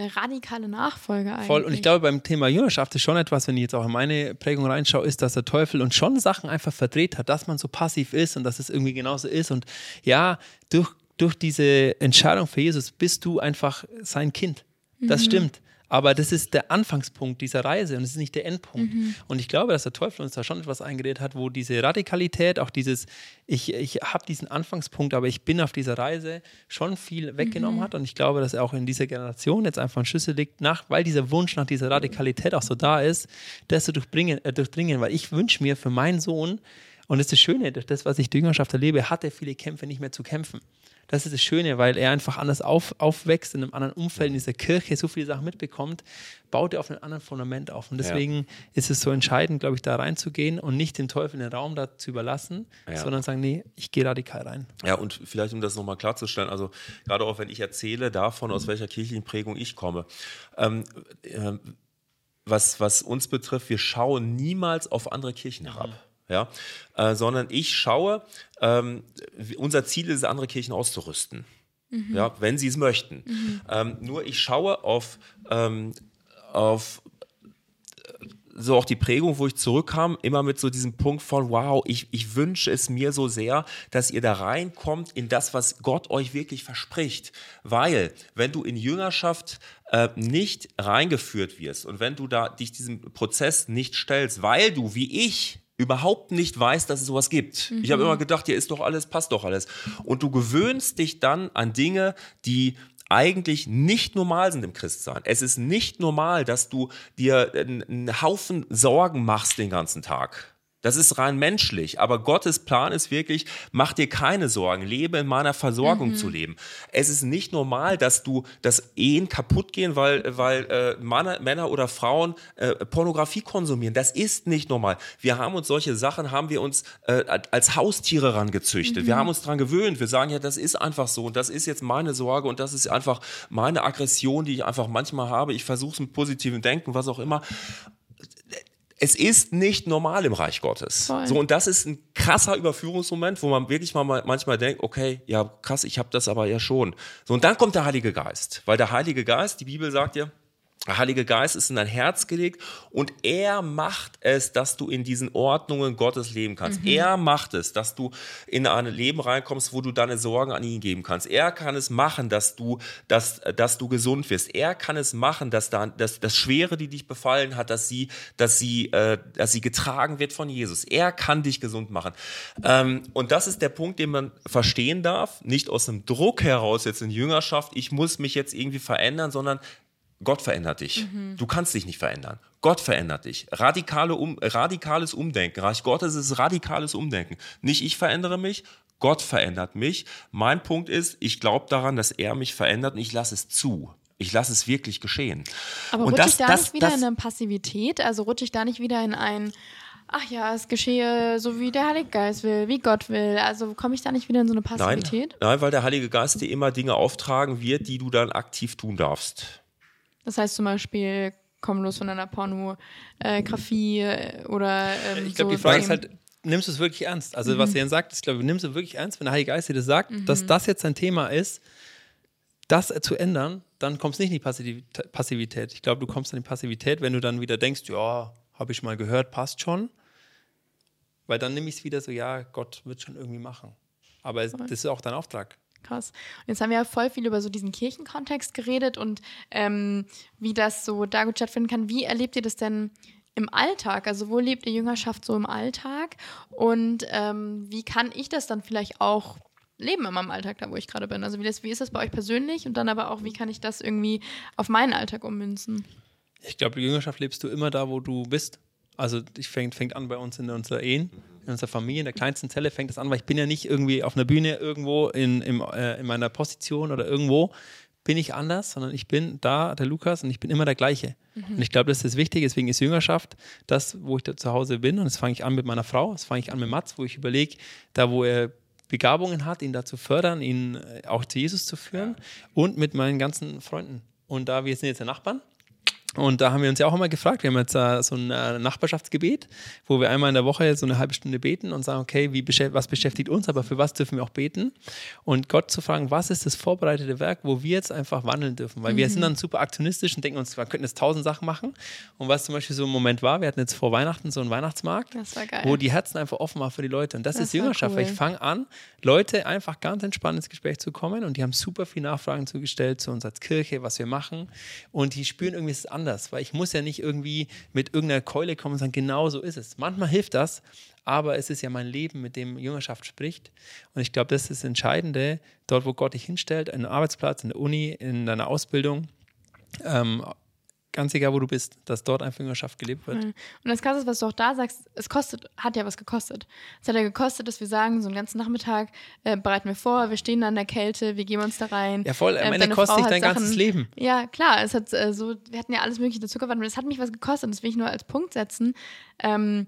eine radikale Nachfolge eigentlich. Voll. Und ich glaube, beim Thema Jüngerschaft ist schon etwas, wenn ich jetzt auch in meine Prägung reinschaue, ist, dass der Teufel uns schon Sachen einfach verdreht hat, dass man so passiv ist und dass es irgendwie genauso ist. Und ja, durch, durch diese Entscheidung für Jesus bist du einfach sein Kind. Das stimmt. Aber das ist der Anfangspunkt dieser Reise und es ist nicht der Endpunkt. Und ich glaube, dass der Teufel uns da schon etwas eingeredet hat, wo diese Radikalität, auch dieses, ich, ich habe diesen Anfangspunkt, aber ich bin auf dieser Reise, schon viel weggenommen hat. Und ich glaube, dass er auch in dieser Generation jetzt einfach ein Schlüssel liegt, nach, weil dieser Wunsch nach dieser Radikalität auch so da ist, das zu durchbringen, äh, durchdringen. Weil ich wünsche mir für meinen Sohn, und das ist das Schöne, durch das, was ich durch Jüngerschaft erlebe, hat er viele Kämpfe nicht mehr zu kämpfen. Das ist das Schöne, weil er einfach anders auf, aufwächst, in einem anderen Umfeld, in dieser Kirche so viele Sachen mitbekommt, baut er auf einem anderen Fundament auf. Und deswegen ist es so entscheidend, glaube ich, da reinzugehen und nicht dem Teufel den Raum da zu überlassen, Ja. sondern sagen, nee, ich gehe radikal rein. Ja, und vielleicht, um das nochmal klarzustellen, also gerade auch wenn ich erzähle davon, aus welcher kirchlichen Prägung ich komme, ähm, ähm, was, was uns betrifft, wir schauen niemals auf andere Kirchen herab. Ja, äh, sondern ich schaue, ähm, unser Ziel ist es, andere Kirchen auszurüsten. Ja, wenn sie es möchten. Ähm, nur ich schaue auf, ähm, auf so auch die Prägung, wo ich zurückkam, immer mit so diesem Punkt von, wow, ich, ich wünsche es mir so sehr, dass ihr da reinkommt in das, was Gott euch wirklich verspricht. Weil, wenn du in Jüngerschaft äh, nicht reingeführt wirst und wenn du da dich diesem Prozess nicht stellst, weil du, wie ich, überhaupt nicht weißt, dass es sowas gibt. Ich habe immer gedacht, hier ist doch alles, passt doch alles. Und du gewöhnst dich dann an Dinge, die eigentlich nicht normal sind im Christsein. Es ist nicht normal, dass du dir einen Haufen Sorgen machst den ganzen Tag. Das ist rein menschlich, aber Gottes Plan ist wirklich, mach dir keine Sorgen, lebe in meiner Versorgung zu leben. Es ist nicht normal, dass du, dass Ehen kaputt gehen, weil, weil äh, Männer, Männer oder Frauen äh, Pornografie konsumieren. Das ist nicht normal. Wir haben uns solche Sachen, haben wir uns äh, als Haustiere rangezüchtet. Wir haben uns dran gewöhnt. Wir sagen ja, das ist einfach so und das ist jetzt meine Sorge und das ist einfach meine Aggression, die ich einfach manchmal habe. Ich versuche es mit positivem Denken, was auch immer es ist nicht normal im Reich Gottes. Voll. So und das ist ein krasser Überführungsmoment, wo man wirklich mal manchmal denkt, okay, ja krass, ich habe das aber ja schon. So und dann kommt der Heilige Geist, weil der Heilige Geist, die Bibel sagt ja, der Heilige Geist ist in dein Herz gelegt und er macht es, dass du in diesen Ordnungen Gottes leben kannst. Er macht es, dass du in ein Leben reinkommst, wo du deine Sorgen an ihn geben kannst. Er kann es machen, dass du, dass, dass du gesund wirst. Er kann es machen, dass, da, dass das Schwere, die dich befallen hat, dass sie, dass sie, äh, dass sie getragen wird von Jesus. Er kann dich gesund machen. Ähm, und das ist der Punkt, den man verstehen darf. Nicht aus einem Druck heraus jetzt in Jüngerschaft, ich muss mich jetzt irgendwie verändern, sondern Gott verändert dich. Mhm. Du kannst dich nicht verändern. Gott verändert dich. Radikale um, radikales Umdenken. Reich Gottes ist radikales Umdenken. Nicht ich verändere mich, Gott verändert mich. Mein Punkt ist, ich glaube daran, dass er mich verändert und ich lasse es zu. Ich lasse es wirklich geschehen. Aber rutsche ich da das, nicht wieder das, in eine Passivität? Also rutsche ich da nicht wieder in ein, ach ja, es geschehe so wie der Heilige Geist will, wie Gott will. Also komme ich da nicht wieder in so eine Passivität? Nein, nein, weil der Heilige Geist dir immer Dinge auftragen wird, die du dann aktiv tun darfst. Das heißt zum Beispiel, komm los von deiner Pornografie äh, oder ähm, Ich glaube, so die Frage ist halt, nimmst du es wirklich ernst? Also, mhm. was Jan sagt, ich glaube, nimmst du wirklich ernst, wenn der Heilige Geist dir das sagt, mhm. dass das jetzt ein Thema ist, das zu ändern, dann kommst du nicht in die Passivität. Ich glaube, du kommst in die Passivität, wenn du dann wieder denkst, ja, habe ich mal gehört, passt schon. Weil dann nehme ich es wieder so, ja, Gott wird schon irgendwie machen. Aber es, das ist auch dein Auftrag. Krass. Und jetzt haben wir ja voll viel über so diesen Kirchenkontext geredet und ähm, wie das so da gut stattfinden kann. Wie erlebt ihr das denn im Alltag? Also wo lebt ihr Jüngerschaft so im Alltag? Und ähm, wie kann ich das dann vielleicht auch leben in meinem Alltag, da wo ich gerade bin? Also wie, das, wie ist das bei euch persönlich? Und dann aber auch, wie kann ich das irgendwie auf meinen Alltag ummünzen? Ich glaube, Jüngerschaft lebst du immer da, wo du bist. Also ich fängt, fängt an bei uns in unserer Ehen in unserer Familie, in der kleinsten Zelle fängt es an, weil ich bin ja nicht irgendwie auf einer Bühne irgendwo in, in, äh, in meiner Position oder irgendwo bin ich anders, sondern ich bin da, der Lukas, und ich bin immer der gleiche. Mhm. Und ich glaube, das ist wichtig, deswegen ist Jüngerschaft das, wo ich da zu Hause bin. Und das fange ich an mit meiner Frau, das fange ich an mit Mats, wo ich überlege, da wo er Begabungen hat, ihn dazu fördern, ihn äh, auch zu Jesus zu führen und mit meinen ganzen Freunden. Und da wir sind jetzt ja Nachbarn, und da haben wir uns ja auch immer gefragt, wir haben jetzt uh, so ein uh, Nachbarschaftsgebet, wo wir einmal in der Woche so eine halbe Stunde beten und sagen, okay, wie was beschäftigt uns, aber für was dürfen wir auch beten? Und Gott zu fragen, was ist das vorbereitete Werk, wo wir jetzt einfach wandeln dürfen? Weil mhm. wir sind dann super aktionistisch und denken uns, wir könnten jetzt tausend Sachen machen. Und was zum Beispiel so ein Moment war, wir hatten jetzt vor Weihnachten so einen Weihnachtsmarkt, wo die Herzen einfach offen waren für die Leute. Und das, das ist Jüngerschaft, cool. weil ich fange an, Leute einfach ganz entspannt ins Gespräch zu kommen und die haben super viele Nachfragen zugestellt zu uns als Kirche, was wir machen. Und die spüren irgendwie, es ist anders, weil ich muss ja nicht irgendwie mit irgendeiner Keule kommen und sagen, genau so ist es. Manchmal hilft das, aber es ist ja mein Leben, mit dem Jüngerschaft spricht. Und ich glaube, das ist das Entscheidende, dort, wo Gott dich hinstellt, an einem Arbeitsplatz, in der Uni, in deiner Ausbildung, ähm, ganz egal, wo du bist, dass dort einfach Jüngerschaft gelebt wird. Und das Krasse ist, was du auch da sagst, es kostet, hat ja was gekostet. Es hat ja gekostet, dass wir sagen, so einen ganzen Nachmittag äh, bereiten wir vor, wir stehen da in der Kälte, wir gehen uns da rein. Ja, voll, am äh, Ende kostet dich dein Sachen, ganzes Leben. Ja, klar, es hat äh, so, wir hatten ja alles Mögliche dazu gewartet und es hat mich was gekostet, das will ich nur als Punkt setzen. Ähm,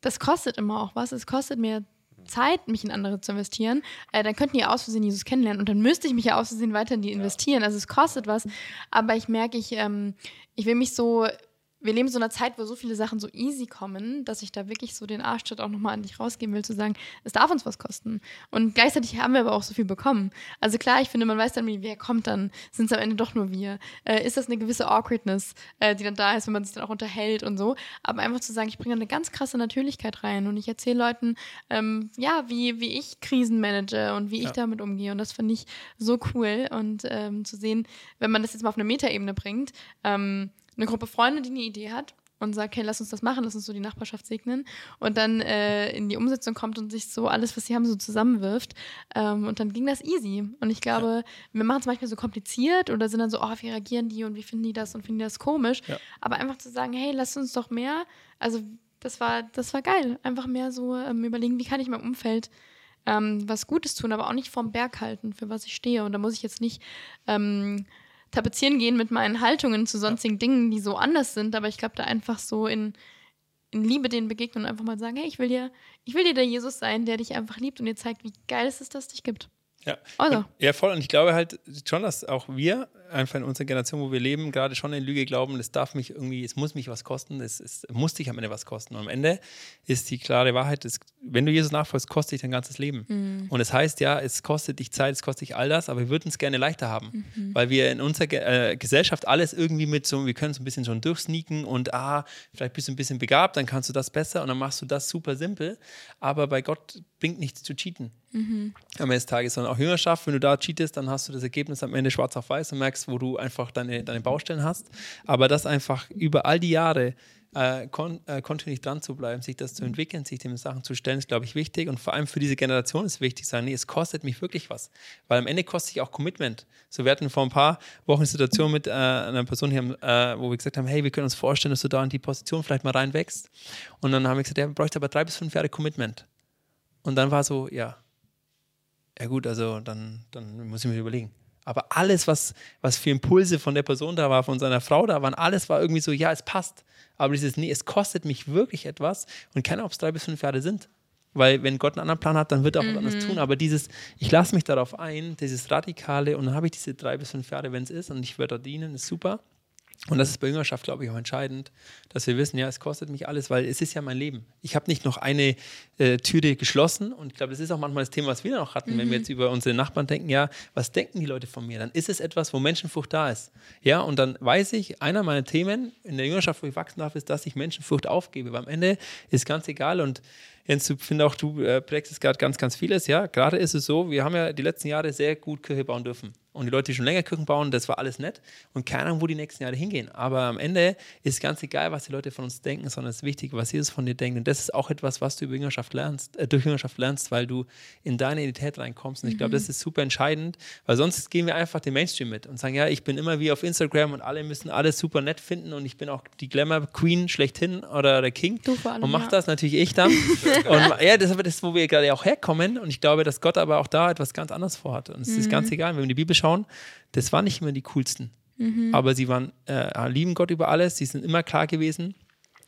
das kostet immer auch was. Es kostet mir Zeit, mich in andere zu investieren, äh, dann könnten die aus Versehen Jesus kennenlernen und dann müsste ich mich ja aus Versehen weiter in die investieren. Also es kostet was, aber ich merke, ich, ähm, ich will mich so wir leben in so einer Zeit, wo so viele Sachen so easy kommen, dass ich da wirklich so den Arschtritt auch nochmal an dich rausgeben will, zu sagen, es darf uns was kosten. Und gleichzeitig haben wir aber auch so viel bekommen. Also klar, ich finde, man weiß dann, wer kommt dann, sind es am Ende doch nur wir. Äh, ist das eine gewisse Awkwardness, äh, die dann da ist, wenn man sich dann auch unterhält und so. Aber einfach zu sagen, ich bringe eine ganz krasse Natürlichkeit rein und ich erzähle Leuten, ähm, ja, wie, wie ich Krisen manage und wie ja. ich damit umgehe. Und das finde ich so cool. Und ähm, zu sehen, wenn man das jetzt mal auf eine Metaebene bringt, ähm, eine Gruppe Freunde, die eine Idee hat und sagt, hey, lass uns das machen, lass uns so die Nachbarschaft segnen und dann äh, in die Umsetzung kommt und sich so alles, was sie haben, so zusammenwirft. Ähm, und dann ging das easy. Und ich glaube, ja. wir machen es manchmal so kompliziert oder sind dann so, oh, wie reagieren die und wie finden die das und finden die das komisch. Ja. Aber einfach zu sagen, hey, lass uns doch mehr, also das war, das war geil. Einfach mehr so ähm, überlegen, wie kann ich meinem Umfeld ähm, was Gutes tun, aber auch nicht vorm Berg halten, für was ich stehe. Und da muss ich jetzt nicht ähm, tapezieren gehen mit meinen Haltungen zu sonstigen Dingen, die so anders sind, aber ich glaube, da einfach so in, in Liebe denen begegnen und einfach mal sagen, hey, ich will dir, ich will dir der Jesus sein, der dich einfach liebt und dir zeigt, wie geil es ist, dass es dich gibt. Ja. Also. ja, voll. Und ich glaube halt schon, dass auch wir einfach in unserer Generation, wo wir leben, gerade schon in Lüge glauben, es darf mich irgendwie, es muss mich was kosten, es, es muss dich am Ende was kosten. Und am Ende ist die klare Wahrheit, es, wenn du Jesus nachfolgst, kostet dich dein ganzes Leben. Mhm. Und es heißt ja, es kostet dich Zeit, es kostet dich all das, aber wir würden es gerne leichter haben, mhm. weil wir in unserer äh, Gesellschaft alles irgendwie mit so, wir können so ein bisschen schon durchsneaken und ah, vielleicht bist du ein bisschen begabt, dann kannst du das besser und dann machst du das super simpel. Aber bei Gott bringt nichts zu cheaten. Mhm. Am Ende des Tages, sondern auch Jüngerschaft, wenn du da cheatest, dann hast du das Ergebnis am Ende schwarz auf weiß und merkst, wo du einfach deine, deine Baustellen hast. Aber das einfach über all die Jahre äh, kon äh, kontinuierlich dran zu bleiben, sich das zu entwickeln, sich den Sachen zu stellen, ist, glaube ich, wichtig. Und vor allem für diese Generation ist wichtig, sagen, nee, es kostet mich wirklich was. Weil am Ende kostet sich auch Commitment. So, wir hatten vor ein paar Wochen eine Situation mit äh, einer Person hier, äh, wo wir gesagt haben, hey, wir können uns vorstellen, dass du da in die Position vielleicht mal reinwächst. Und dann haben wir gesagt, ja, man bräuchte aber drei bis fünf Jahre Commitment. Und dann war so, ja, ja gut, also dann, dann muss ich mir überlegen. Aber alles, was, was für Impulse von der Person da war, von seiner Frau da waren, alles war irgendwie so, ja, es passt. Aber dieses, nee, es kostet mich wirklich etwas und keine Ahnung, ob es drei bis fünf Jahre sind. Weil wenn Gott einen anderen Plan hat, dann wird er auch mhm. was anderes tun. Aber dieses, ich lasse mich darauf ein, dieses Radikale und dann habe ich diese drei bis fünf Jahre, wenn es ist und ich werde da dienen, ist super. Und das ist bei Jüngerschaft, glaube ich, auch entscheidend, dass wir wissen, ja, es kostet mich alles, weil es ist ja mein Leben. Ich habe nicht noch eine äh, Türe geschlossen und ich glaube, das ist auch manchmal das Thema, was wir noch hatten, mhm. wenn wir mhm. jetzt über unsere Nachbarn denken, ja, was denken die Leute von mir? Dann ist es etwas, wo Menschenfurcht da ist. Ja, und dann weiß ich, einer meiner Themen in der Jüngerschaft, wo ich wachsen darf, ist, dass ich Menschenfurcht aufgebe. Weil am Ende ist ganz egal und Jens, ich finde auch, du äh, prägst gerade ganz, ganz vieles. Ja, gerade ist es so, wir haben ja die letzten Jahre sehr gut Kirche bauen dürfen. Und die Leute, die schon länger Kirchen bauen, das war alles nett. Und keine Ahnung, wo die nächsten Jahre hingehen. Aber am Ende ist ganz egal, was die Leute von uns denken, sondern es ist wichtig, was Jesus von dir denkt. Und das ist auch etwas, was du über Jüngerschaft lernst, äh, durch Jüngerschaft lernst, weil du in deine Identität reinkommst. Und ich glaube, mhm. das ist super entscheidend, weil sonst gehen wir einfach den Mainstream mit und sagen, ja, ich bin immer wie auf Instagram und alle müssen alles super nett finden und ich bin auch die Glamour Queen schlechthin oder der King. Du vor allem, und mach ja. das natürlich ich dann. <laughs> und ja, das ist das, wo wir gerade auch herkommen. Und ich glaube, dass Gott aber auch da etwas ganz anderes vorhat. Und es mhm. ist ganz egal, wenn wir in die Bibel schauen, das waren nicht immer die coolsten. Mhm. Aber sie waren, äh, lieben Gott über alles, sie sind immer klar gewesen.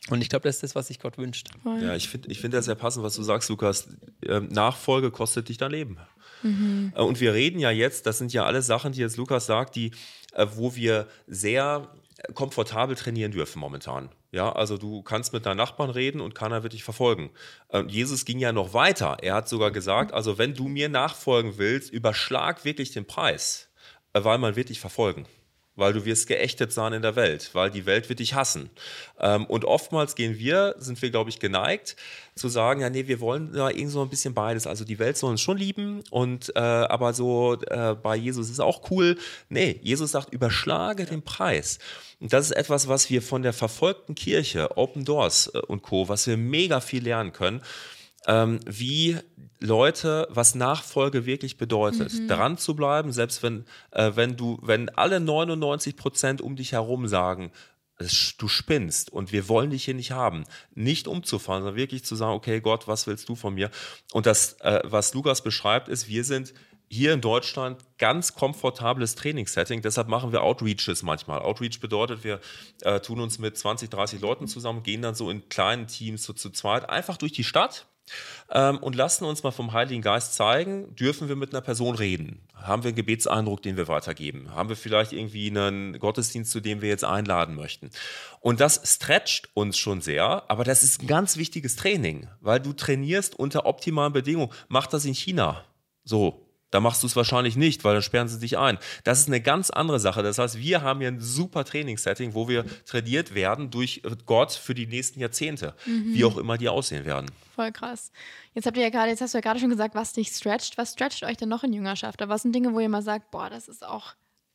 Und ich glaube, das ist das, was sich Gott wünscht. Ja, ich finde ich find das sehr passend, was du sagst, Lukas. Ähm, Nachfolge kostet dich dein Leben. Mhm. Äh, und wir reden ja jetzt, das sind ja alle Sachen, die jetzt Lukas sagt, die, äh, wo wir sehr komfortabel trainieren dürfen momentan. Ja, also du kannst mit deinen Nachbarn reden und keiner wird dich verfolgen. Ähm, Jesus ging ja noch weiter. Er hat sogar gesagt, also wenn du mir nachfolgen willst, überschlag wirklich den Preis, äh, weil man wird dich verfolgen weil du wirst geächtet sein in der Welt, weil die Welt wird dich hassen. Ähm, und oftmals gehen wir, sind wir, glaube ich, geneigt zu sagen, ja, nee, wir wollen ja irgend so ein bisschen beides. Also die Welt soll uns schon lieben und äh, aber so äh, bei Jesus ist auch cool. Nee, Jesus sagt, überschlage den Preis. Und das ist etwas, was wir von der verfolgten Kirche, Open Doors äh, und Co., was wir mega viel lernen können ähm, wie Leute, was Nachfolge wirklich bedeutet. Mhm. Dran zu bleiben, selbst wenn, äh, wenn du, wenn alle 99 Prozent um dich herum sagen, du spinnst und wir wollen dich hier nicht haben. Nicht umzufallen, sondern wirklich zu sagen, okay, Gott, was willst du von mir? Und das, äh, was Lukas beschreibt, ist, wir sind hier in Deutschland ganz komfortables Trainingssetting. Deshalb machen wir Outreaches manchmal. Outreach bedeutet, wir äh, tun uns mit 20, 30 Leuten zusammen, gehen dann so in kleinen Teams so zu zweit einfach durch die Stadt ähm, und lassen uns mal vom Heiligen Geist zeigen, dürfen wir mit einer Person reden? Haben wir einen Gebetseindruck, den wir weitergeben? Haben wir vielleicht irgendwie einen Gottesdienst, zu dem wir jetzt einladen möchten? Und das stretcht uns schon sehr, aber das ist ein ganz wichtiges Training, weil du trainierst unter optimalen Bedingungen. Mach das in China. So, da machst du es wahrscheinlich nicht, weil dann sperren sie dich ein. Das ist eine ganz andere Sache. Das heißt, wir haben hier ein super Trainingssetting, wo wir trainiert werden durch Gott für die nächsten Jahrzehnte, mhm. wie auch immer die aussehen werden. Voll krass. Jetzt habt ihr ja gerade, jetzt hast du ja gerade schon gesagt, was dich stretcht. Was stretcht euch denn noch in Jüngerschaft? Aber was sind Dinge, wo ihr mal sagt, boah, das ist auch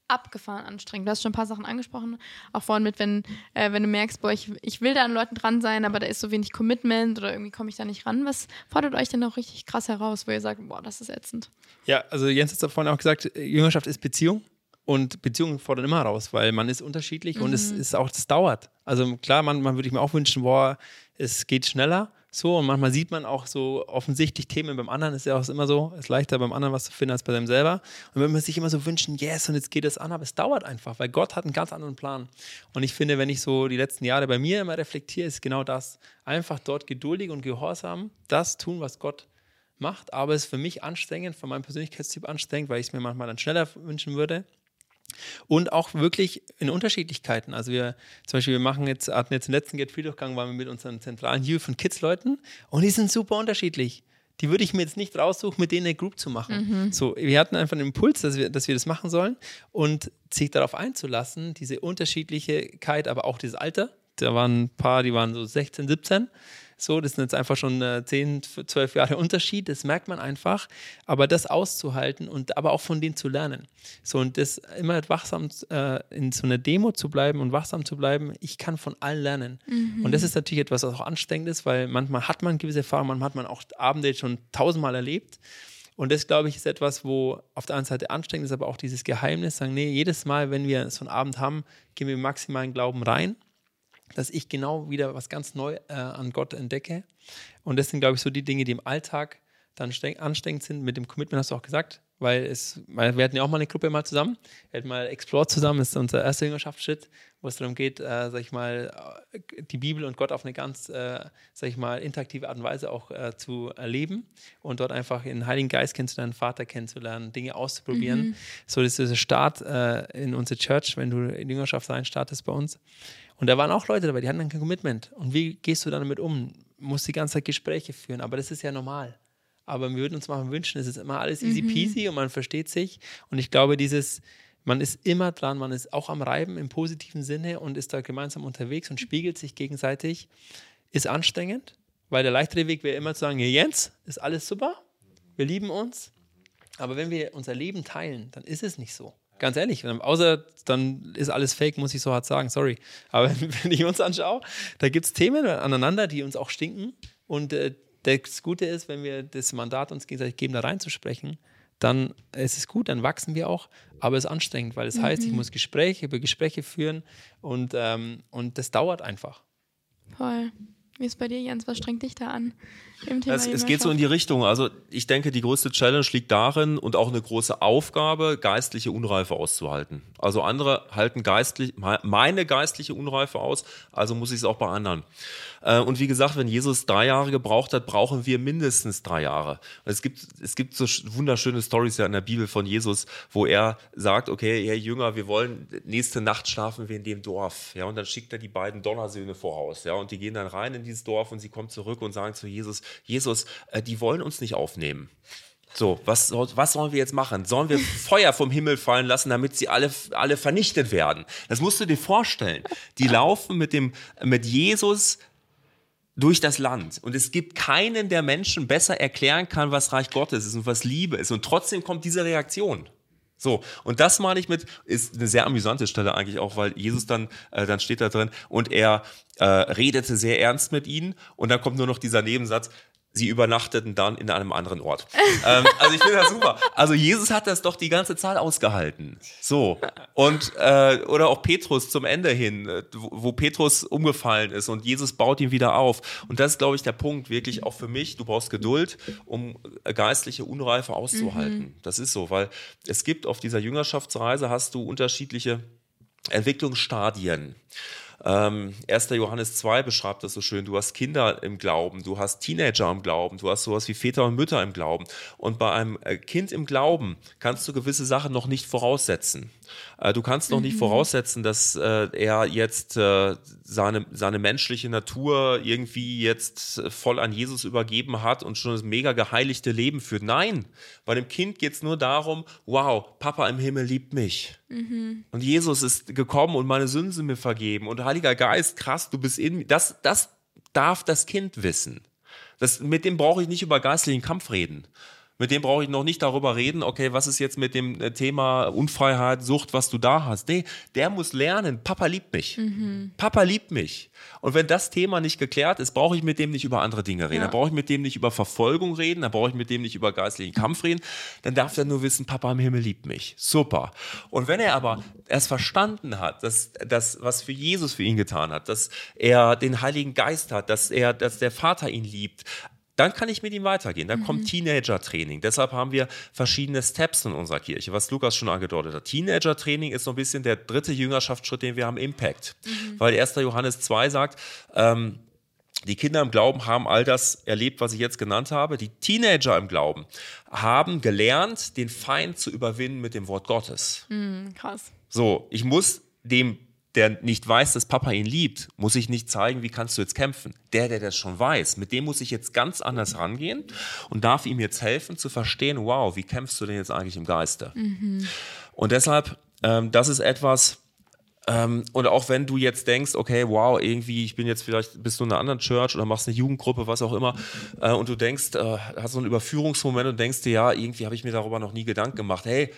abgefahren anstrengend. Du hast schon ein paar Sachen angesprochen, auch vorhin mit, wenn, äh, wenn du merkst, boah, ich, ich will da an Leuten dran sein, aber da ist so wenig Commitment oder irgendwie komme ich da nicht ran. Was fordert euch denn noch richtig krass heraus, wo ihr sagt, boah, das ist ätzend? Ja, also Jens hat vorhin auch gesagt, Jüngerschaft ist Beziehung. Und Beziehungen fordern immer raus, weil man ist unterschiedlich mhm. und es mhm. ist auch, es dauert. Also klar, man, würde ich mir auch wünschen, boah, es geht schneller. So, und manchmal sieht man auch so offensichtlich Themen beim anderen, ist ja auch immer so, ist leichter beim anderen was zu finden als bei seinem selber. Und wenn man sich immer so wünschen, yes, und jetzt geht es an, aber es dauert einfach, weil Gott hat einen ganz anderen Plan. Und ich finde, wenn ich so die letzten Jahre bei mir immer reflektiere, ist genau das. Einfach dort geduldig und gehorsam das tun, was Gott macht. Aber es ist für mich anstrengend, von meinem Persönlichkeitstyp anstrengend, weil ich es mir manchmal dann schneller wünschen würde. Und auch wirklich in Unterschiedlichkeiten. Also wir zum Beispiel, wir machen jetzt, hatten jetzt den letzten Get Free Durchgang, waren wir mit unseren zentralen Youth und Kids Leuten und die sind super unterschiedlich. Die würde ich mir jetzt nicht raussuchen, mit denen eine Group zu machen. Mhm. So, wir hatten einfach einen Impuls, dass wir, dass wir das machen sollen und sich darauf einzulassen, diese Unterschiedlichkeit, aber auch dieses Alter. Da waren ein paar, die waren so 16, 17 So, das sind jetzt einfach schon äh, 10, 12 Jahre Unterschied, das merkt man einfach. Aber das auszuhalten und aber auch von denen zu lernen. So, und das immer wachsam äh, in so einer Demo zu bleiben und wachsam zu bleiben, ich kann von allen lernen. Mhm. Und das ist natürlich etwas, was auch anstrengend ist, weil manchmal hat man gewisse Erfahrungen, manchmal hat man auch Abende schon tausendmal erlebt. Und das, glaube ich, ist etwas, wo auf der einen Seite anstrengend ist, aber auch dieses Geheimnis, sagen, nee, jedes Mal, wenn wir so einen Abend haben, gehen wir maximal in Glauben rein dass ich genau wieder was ganz neu äh, an Gott entdecke. Und das sind, glaube ich, so die Dinge, die im Alltag dann anstrengend sind. Mit dem Commitment hast du auch gesagt, weil es, weil wir hatten ja auch mal eine Gruppe mal zusammen. Wir hatten mal Explore zusammen, das ist unser erster Jüngerschaftsschritt, wo es darum geht, äh, sag ich mal, äh, die Bibel und Gott auf eine ganz, äh, sag ich mal, interaktive Art und Weise auch äh, zu erleben und dort einfach den Heiligen Geist kennenzulernen, Vater kennenzulernen, Dinge auszuprobieren. Mhm. So, das ist der Start äh, in unsere Church, wenn du in Jüngerschaft rein startest bei uns. Und da waren auch Leute dabei, die hatten dann kein Commitment. Und wie gehst du dann damit um? Musst die ganze Zeit Gespräche führen, aber das ist ja normal. Aber wir würden uns mal wünschen, es ist immer alles easy mhm. peasy und man versteht sich. Und ich glaube, dieses, man ist immer dran, man ist auch am Reiben im positiven Sinne und ist da gemeinsam unterwegs und spiegelt sich gegenseitig, ist anstrengend, weil der leichtere Weg wäre immer zu sagen, Jens, ist alles super, wir lieben uns. Aber wenn wir unser Leben teilen, dann ist es nicht so. Ganz ehrlich, außer dann ist alles fake, muss ich so hart sagen, sorry. Aber <laughs> wenn ich uns anschaue, da gibt es Themen aneinander, die uns auch stinken. Und äh, das Gute ist, wenn wir das Mandat uns gegenseitig geben, da reinzusprechen, dann ist es gut, dann wachsen wir auch, aber es ist anstrengend, weil es mhm. heißt, ich muss Gespräche über Gespräche führen und, ähm, und das dauert einfach. Voll. Wie ist bei dir, Jens? Was strengt dich da an? Es, es, geht so in die Richtung. Also ich denke, die größte Challenge liegt darin und auch eine große Aufgabe, geistliche Unreife auszuhalten. Also andere halten geistlich, meine geistliche Unreife aus, also muss ich es auch bei anderen. Äh, und wie gesagt, wenn Jesus drei Jahre gebraucht hat, brauchen wir mindestens drei Jahre. Es gibt, es gibt so wunderschöne Stories ja in der Bibel von Jesus, wo er sagt, okay, Herr Jünger, wir wollen nächste Nacht schlafen wir in dem Dorf. Ja, und dann schickt er die beiden Donnersöhne voraus. Ja, und die gehen dann rein in dieses Dorf und sie kommen zurück und sagen zu Jesus, Jesus, äh, die wollen uns nicht aufnehmen. So, was, was sollen wir jetzt machen? Sollen wir <laughs> Feuer vom Himmel fallen lassen, damit sie alle, alle vernichtet werden? Das musst du dir vorstellen. Die laufen mit dem, mit Jesus durch das Land. Und es gibt keinen, der Menschen besser erklären kann, was Reich Gottes ist und was Liebe ist. Und trotzdem kommt diese Reaktion. So, und das meine ich mit, ist eine sehr amüsante Stelle eigentlich auch, weil Jesus dann, äh, dann steht da drin und er äh, redete sehr ernst mit ihnen und dann kommt nur noch dieser Nebensatz, sie übernachteten dann in einem anderen Ort. <laughs> ähm, also ich finde das super. Also Jesus hat das doch die ganze Zeit ausgehalten. So. Und, äh, oder auch Petrus zum Ende hin, äh, wo, wo Petrus umgefallen ist und Jesus baut ihn wieder auf. Und das ist, glaube ich, der Punkt, wirklich auch für mich. Du brauchst Geduld, um äh, geistliche Unreife auszuhalten. Mhm. Das ist so, weil es gibt auf dieser Jüngerschaftsreise hast du unterschiedliche Entwicklungsstadien. Ähm, 1. Johannes 2 beschreibt das so schön. Du hast Kinder im Glauben, du hast Teenager im Glauben, du hast sowas wie Väter und Mütter im Glauben. Und bei einem äh, Kind im Glauben kannst du gewisse Sachen noch nicht voraussetzen. Äh, du kannst noch mhm. nicht voraussetzen, dass äh, er jetzt äh, seine, seine menschliche Natur irgendwie jetzt voll an Jesus übergeben hat und schon das mega geheiligte Leben führt. Nein, bei dem Kind geht es nur darum, wow, Papa im Himmel liebt mich. Mhm. Und Jesus ist gekommen und meine Sünden sind mir vergeben. Und Heiliger Geist, krass, du bist in mir. Das, das darf das Kind wissen. Das, mit dem brauche ich nicht über geistlichen Kampf reden. Mit dem brauche ich noch nicht darüber reden, okay, was ist jetzt mit dem äh, Thema Unfreiheit, Sucht, was du da hast. Nee, der muss lernen, Papa liebt mich. Mhm. Papa liebt mich. Und wenn das Thema nicht geklärt ist, brauche ich mit dem nicht über andere Dinge reden. Ja. Dann brauche ich mit dem nicht über Verfolgung reden, dann brauche ich mit dem nicht über geistlichen Kampf reden. Dann darf er nur wissen, Papa im Himmel liebt mich. Super. Und wenn er aber erst verstanden hat, dass das, was für Jesus für ihn getan hat, dass er den Heiligen Geist hat, dass er, dass der Vater ihn liebt, dann kann ich mit ihm weitergehen. Dann mhm. kommt Teenager-Training. Deshalb haben wir verschiedene Steps in unserer Kirche, was Lukas schon angedeutet hat. Teenager-Training ist so ein bisschen der dritte Jüngerschaftsschritt, den wir haben, Impact. Mhm. Weil 1. Johannes 2 sagt, ähm, die Kinder im Glauben haben all das erlebt, was ich jetzt genannt habe. Die Teenager im Glauben haben gelernt, den Feind zu überwinden mit dem Wort Gottes. Mhm, krass. So, ich muss dem der nicht weiß, dass Papa ihn liebt, muss ich nicht zeigen, wie kannst du jetzt kämpfen. Der, der das schon weiß, mit dem muss ich jetzt ganz anders rangehen und darf ihm jetzt helfen zu verstehen, wow, wie kämpfst du denn jetzt eigentlich im Geiste? Mhm. Und deshalb, ähm, das ist etwas, Ähm, und auch wenn du jetzt denkst, okay, wow, irgendwie, ich bin jetzt vielleicht, bist du in einer anderen Church oder machst eine Jugendgruppe, was auch immer, äh, und du denkst, äh, hast so einen Überführungsmoment und denkst dir, ja, irgendwie habe ich mir darüber noch nie Gedanken gemacht. Hey,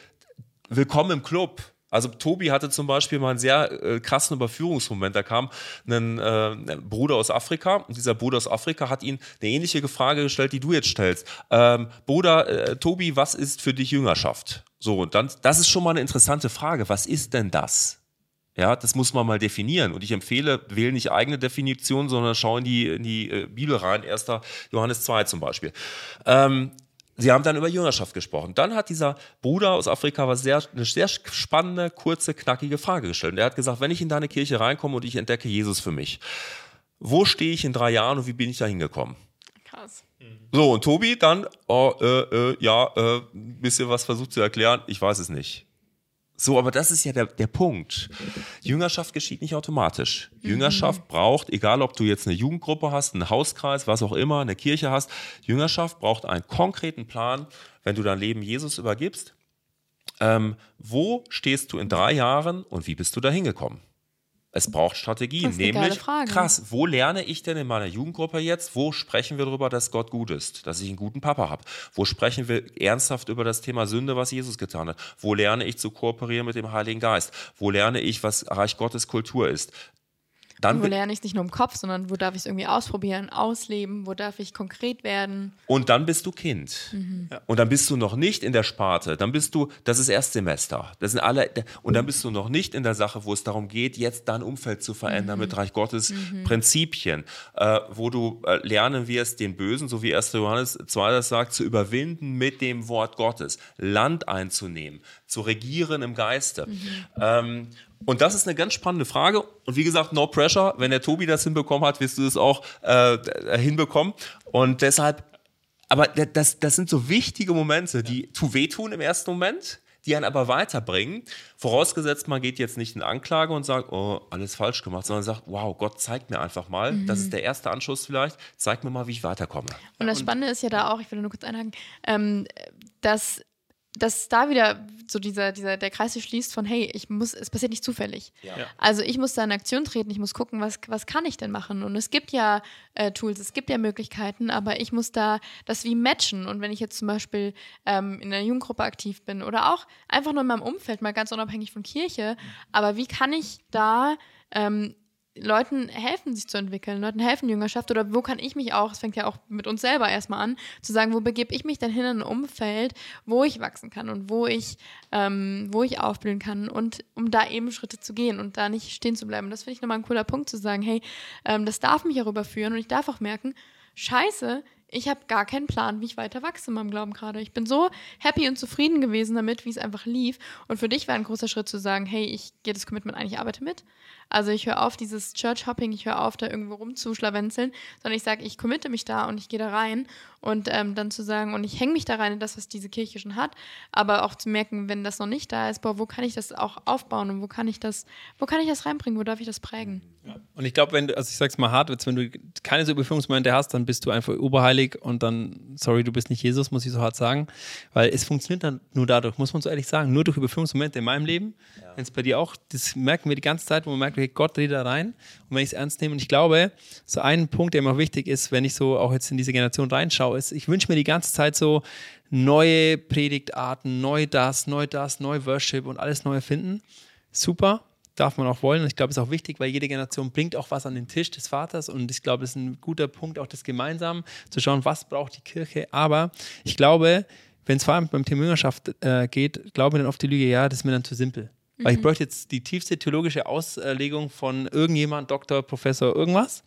willkommen im Club. Also Tobi hatte zum Beispiel mal einen sehr äh, krassen Überführungsmoment. Da kam ein, äh, Bruder aus Afrika und dieser Bruder aus Afrika hat ihn eine ähnliche Frage gestellt, die du jetzt stellst. Ähm, Bruder, äh, Tobi, was ist für dich Jüngerschaft? So, und dann, das ist schon mal eine interessante Frage. Was ist denn das? Ja, das muss man mal definieren. Und ich empfehle, wähle nicht eigene Definition, sondern schau in die, in die äh, Bibel rein, 1. Johannes 2 zum Beispiel. Ähm, Sie haben dann über Jüngerschaft gesprochen. Dann hat dieser Bruder aus Afrika was sehr, eine sehr spannende, kurze, knackige Frage gestellt. Und er hat gesagt, wenn ich in deine Kirche reinkomme und ich entdecke Jesus für mich, wo stehe ich in drei Jahren und wie bin ich da hingekommen? Krass. So, und Tobi dann, oh, äh, äh, ja, äh, bisschen was versucht zu erklären, ich weiß es nicht. So, aber das ist ja der, der Punkt. Jüngerschaft geschieht nicht automatisch. Mhm. Jüngerschaft braucht, egal ob du jetzt eine Jugendgruppe hast, einen Hauskreis, was auch immer, eine Kirche hast, Jüngerschaft braucht einen konkreten Plan, wenn du dein Leben Jesus übergibst. Ähm, wo stehst du in drei Jahren und wie bist du da hingekommen? Es braucht Strategien, nämlich krass, wo lerne ich denn in meiner Jugendgruppe jetzt, wo sprechen wir darüber, dass Gott gut ist, dass ich einen guten Papa habe? Wo sprechen wir ernsthaft über das Thema Sünde, was Jesus getan hat? Wo lerne ich zu kooperieren mit dem Heiligen Geist? Wo lerne ich, was Reich Gottes Kultur ist? Dann wo lerne ich es nicht nur im Kopf, sondern wo darf ich es irgendwie ausprobieren, ausleben, wo darf ich konkret werden. Und dann bist du Kind. Mhm. Und dann bist du noch nicht in der Sparte. Dann bist du, das ist Erstsemester. Das sind alle, und dann bist du noch nicht in der Sache, wo es darum geht, jetzt dein Umfeld zu verändern mhm. mit Reich Gottes mhm. Prinzipien, äh, wo du äh, lernen wirst, den Bösen, so wie 1. Johannes 2 das sagt, zu überwinden mit dem Wort Gottes, Land einzunehmen, zu regieren im Geiste. Mhm. Ähm, und das ist eine ganz spannende Frage. Und wie gesagt, no pressure. Wenn der Tobi das hinbekommen hat, wirst du es auch äh, hinbekommen. Und deshalb, aber das, das sind so wichtige Momente, die zu wehtun im ersten Moment, die einen aber weiterbringen. Vorausgesetzt, man geht jetzt nicht in Anklage und sagt, oh, alles falsch gemacht, sondern sagt, wow, Gott zeigt mir einfach mal, mhm. das ist der erste Anschluss vielleicht, zeig mir mal, wie ich weiterkomme. Und das Spannende ist ja da auch, ich will nur kurz einhaken, ähm, dass dass da wieder so dieser, dieser, der Kreis sich schließt von, hey, ich muss, es passiert nicht zufällig. Ja. Also ich muss da in Aktion treten, ich muss gucken, was, was kann ich denn machen? Und es gibt ja äh, Tools, es gibt ja Möglichkeiten, aber ich muss da das wie matchen. Und wenn ich jetzt zum Beispiel ähm, in einer Jugendgruppe aktiv bin oder auch einfach nur in meinem Umfeld, mal ganz unabhängig von Kirche, aber wie kann ich da ähm, Leuten helfen, sich zu entwickeln, Leuten helfen Jüngerschaft oder wo kann ich mich auch, es fängt ja auch mit uns selber erstmal an, zu sagen, wo begebe ich mich denn hin in ein Umfeld, wo ich wachsen kann und wo ich, ähm, wo ich aufblühen kann und um da eben Schritte zu gehen und da nicht stehen zu bleiben. Das finde ich nochmal ein cooler Punkt zu sagen, hey, ähm, das darf mich auch überführen und ich darf auch merken, scheiße, ich habe gar keinen Plan, wie ich weiter wachse in meinem Glauben gerade. Ich bin so happy und zufrieden gewesen damit, wie es einfach lief. Und für dich war ein großer Schritt zu sagen, hey, ich gehe das Commitment ein, ich arbeite mit. Also ich höre auf dieses Church-Hopping, ich höre auf, da irgendwo rumzuschlawenzeln, sondern ich sage, ich committe mich da und ich gehe da rein und ähm, dann zu sagen, und ich hänge mich da rein in das, was diese Kirche schon hat, aber auch zu merken, wenn das noch nicht da ist, boah, wo kann ich das auch aufbauen und wo kann ich das, wo kann ich das reinbringen, wo darf ich das prägen? Ja. Und ich glaube, wenn du, also ich sag's mal hart, wenn du keine so Überführungsmomente hast, dann bist du einfach oberheilig und dann, sorry, du bist nicht Jesus, muss ich so hart sagen, weil es funktioniert dann nur dadurch, muss man so ehrlich sagen, nur durch Überführungsmomente in meinem Leben, ja. wenn es bei dir auch, das merken wir die ganze Zeit, wo man merkt, okay, Gott redet da rein und wenn ich es ernst nehme und ich glaube, so ein Punkt, der mir auch wichtig ist, wenn ich so auch jetzt in diese Generation reinschaue, ist, ich wünsche mir die ganze Zeit so neue Predigtarten, neu das, neu das, neu Worship und alles neu finden. Super, darf man auch wollen. Und ich glaube, es ist auch wichtig, weil jede Generation bringt auch was an den Tisch des Vaters. Und ich glaube, das ist ein guter Punkt, auch das gemeinsam zu schauen, was braucht die Kirche. Aber ich glaube, wenn es vor allem beim Thema Jüngerschaft äh, geht, glaube ich dann oft die Lüge, ja, das ist mir dann zu simpel. Mhm. Weil ich mhm. bräuchte jetzt die tiefste theologische Auslegung von irgendjemand, Doktor, Professor, irgendwas.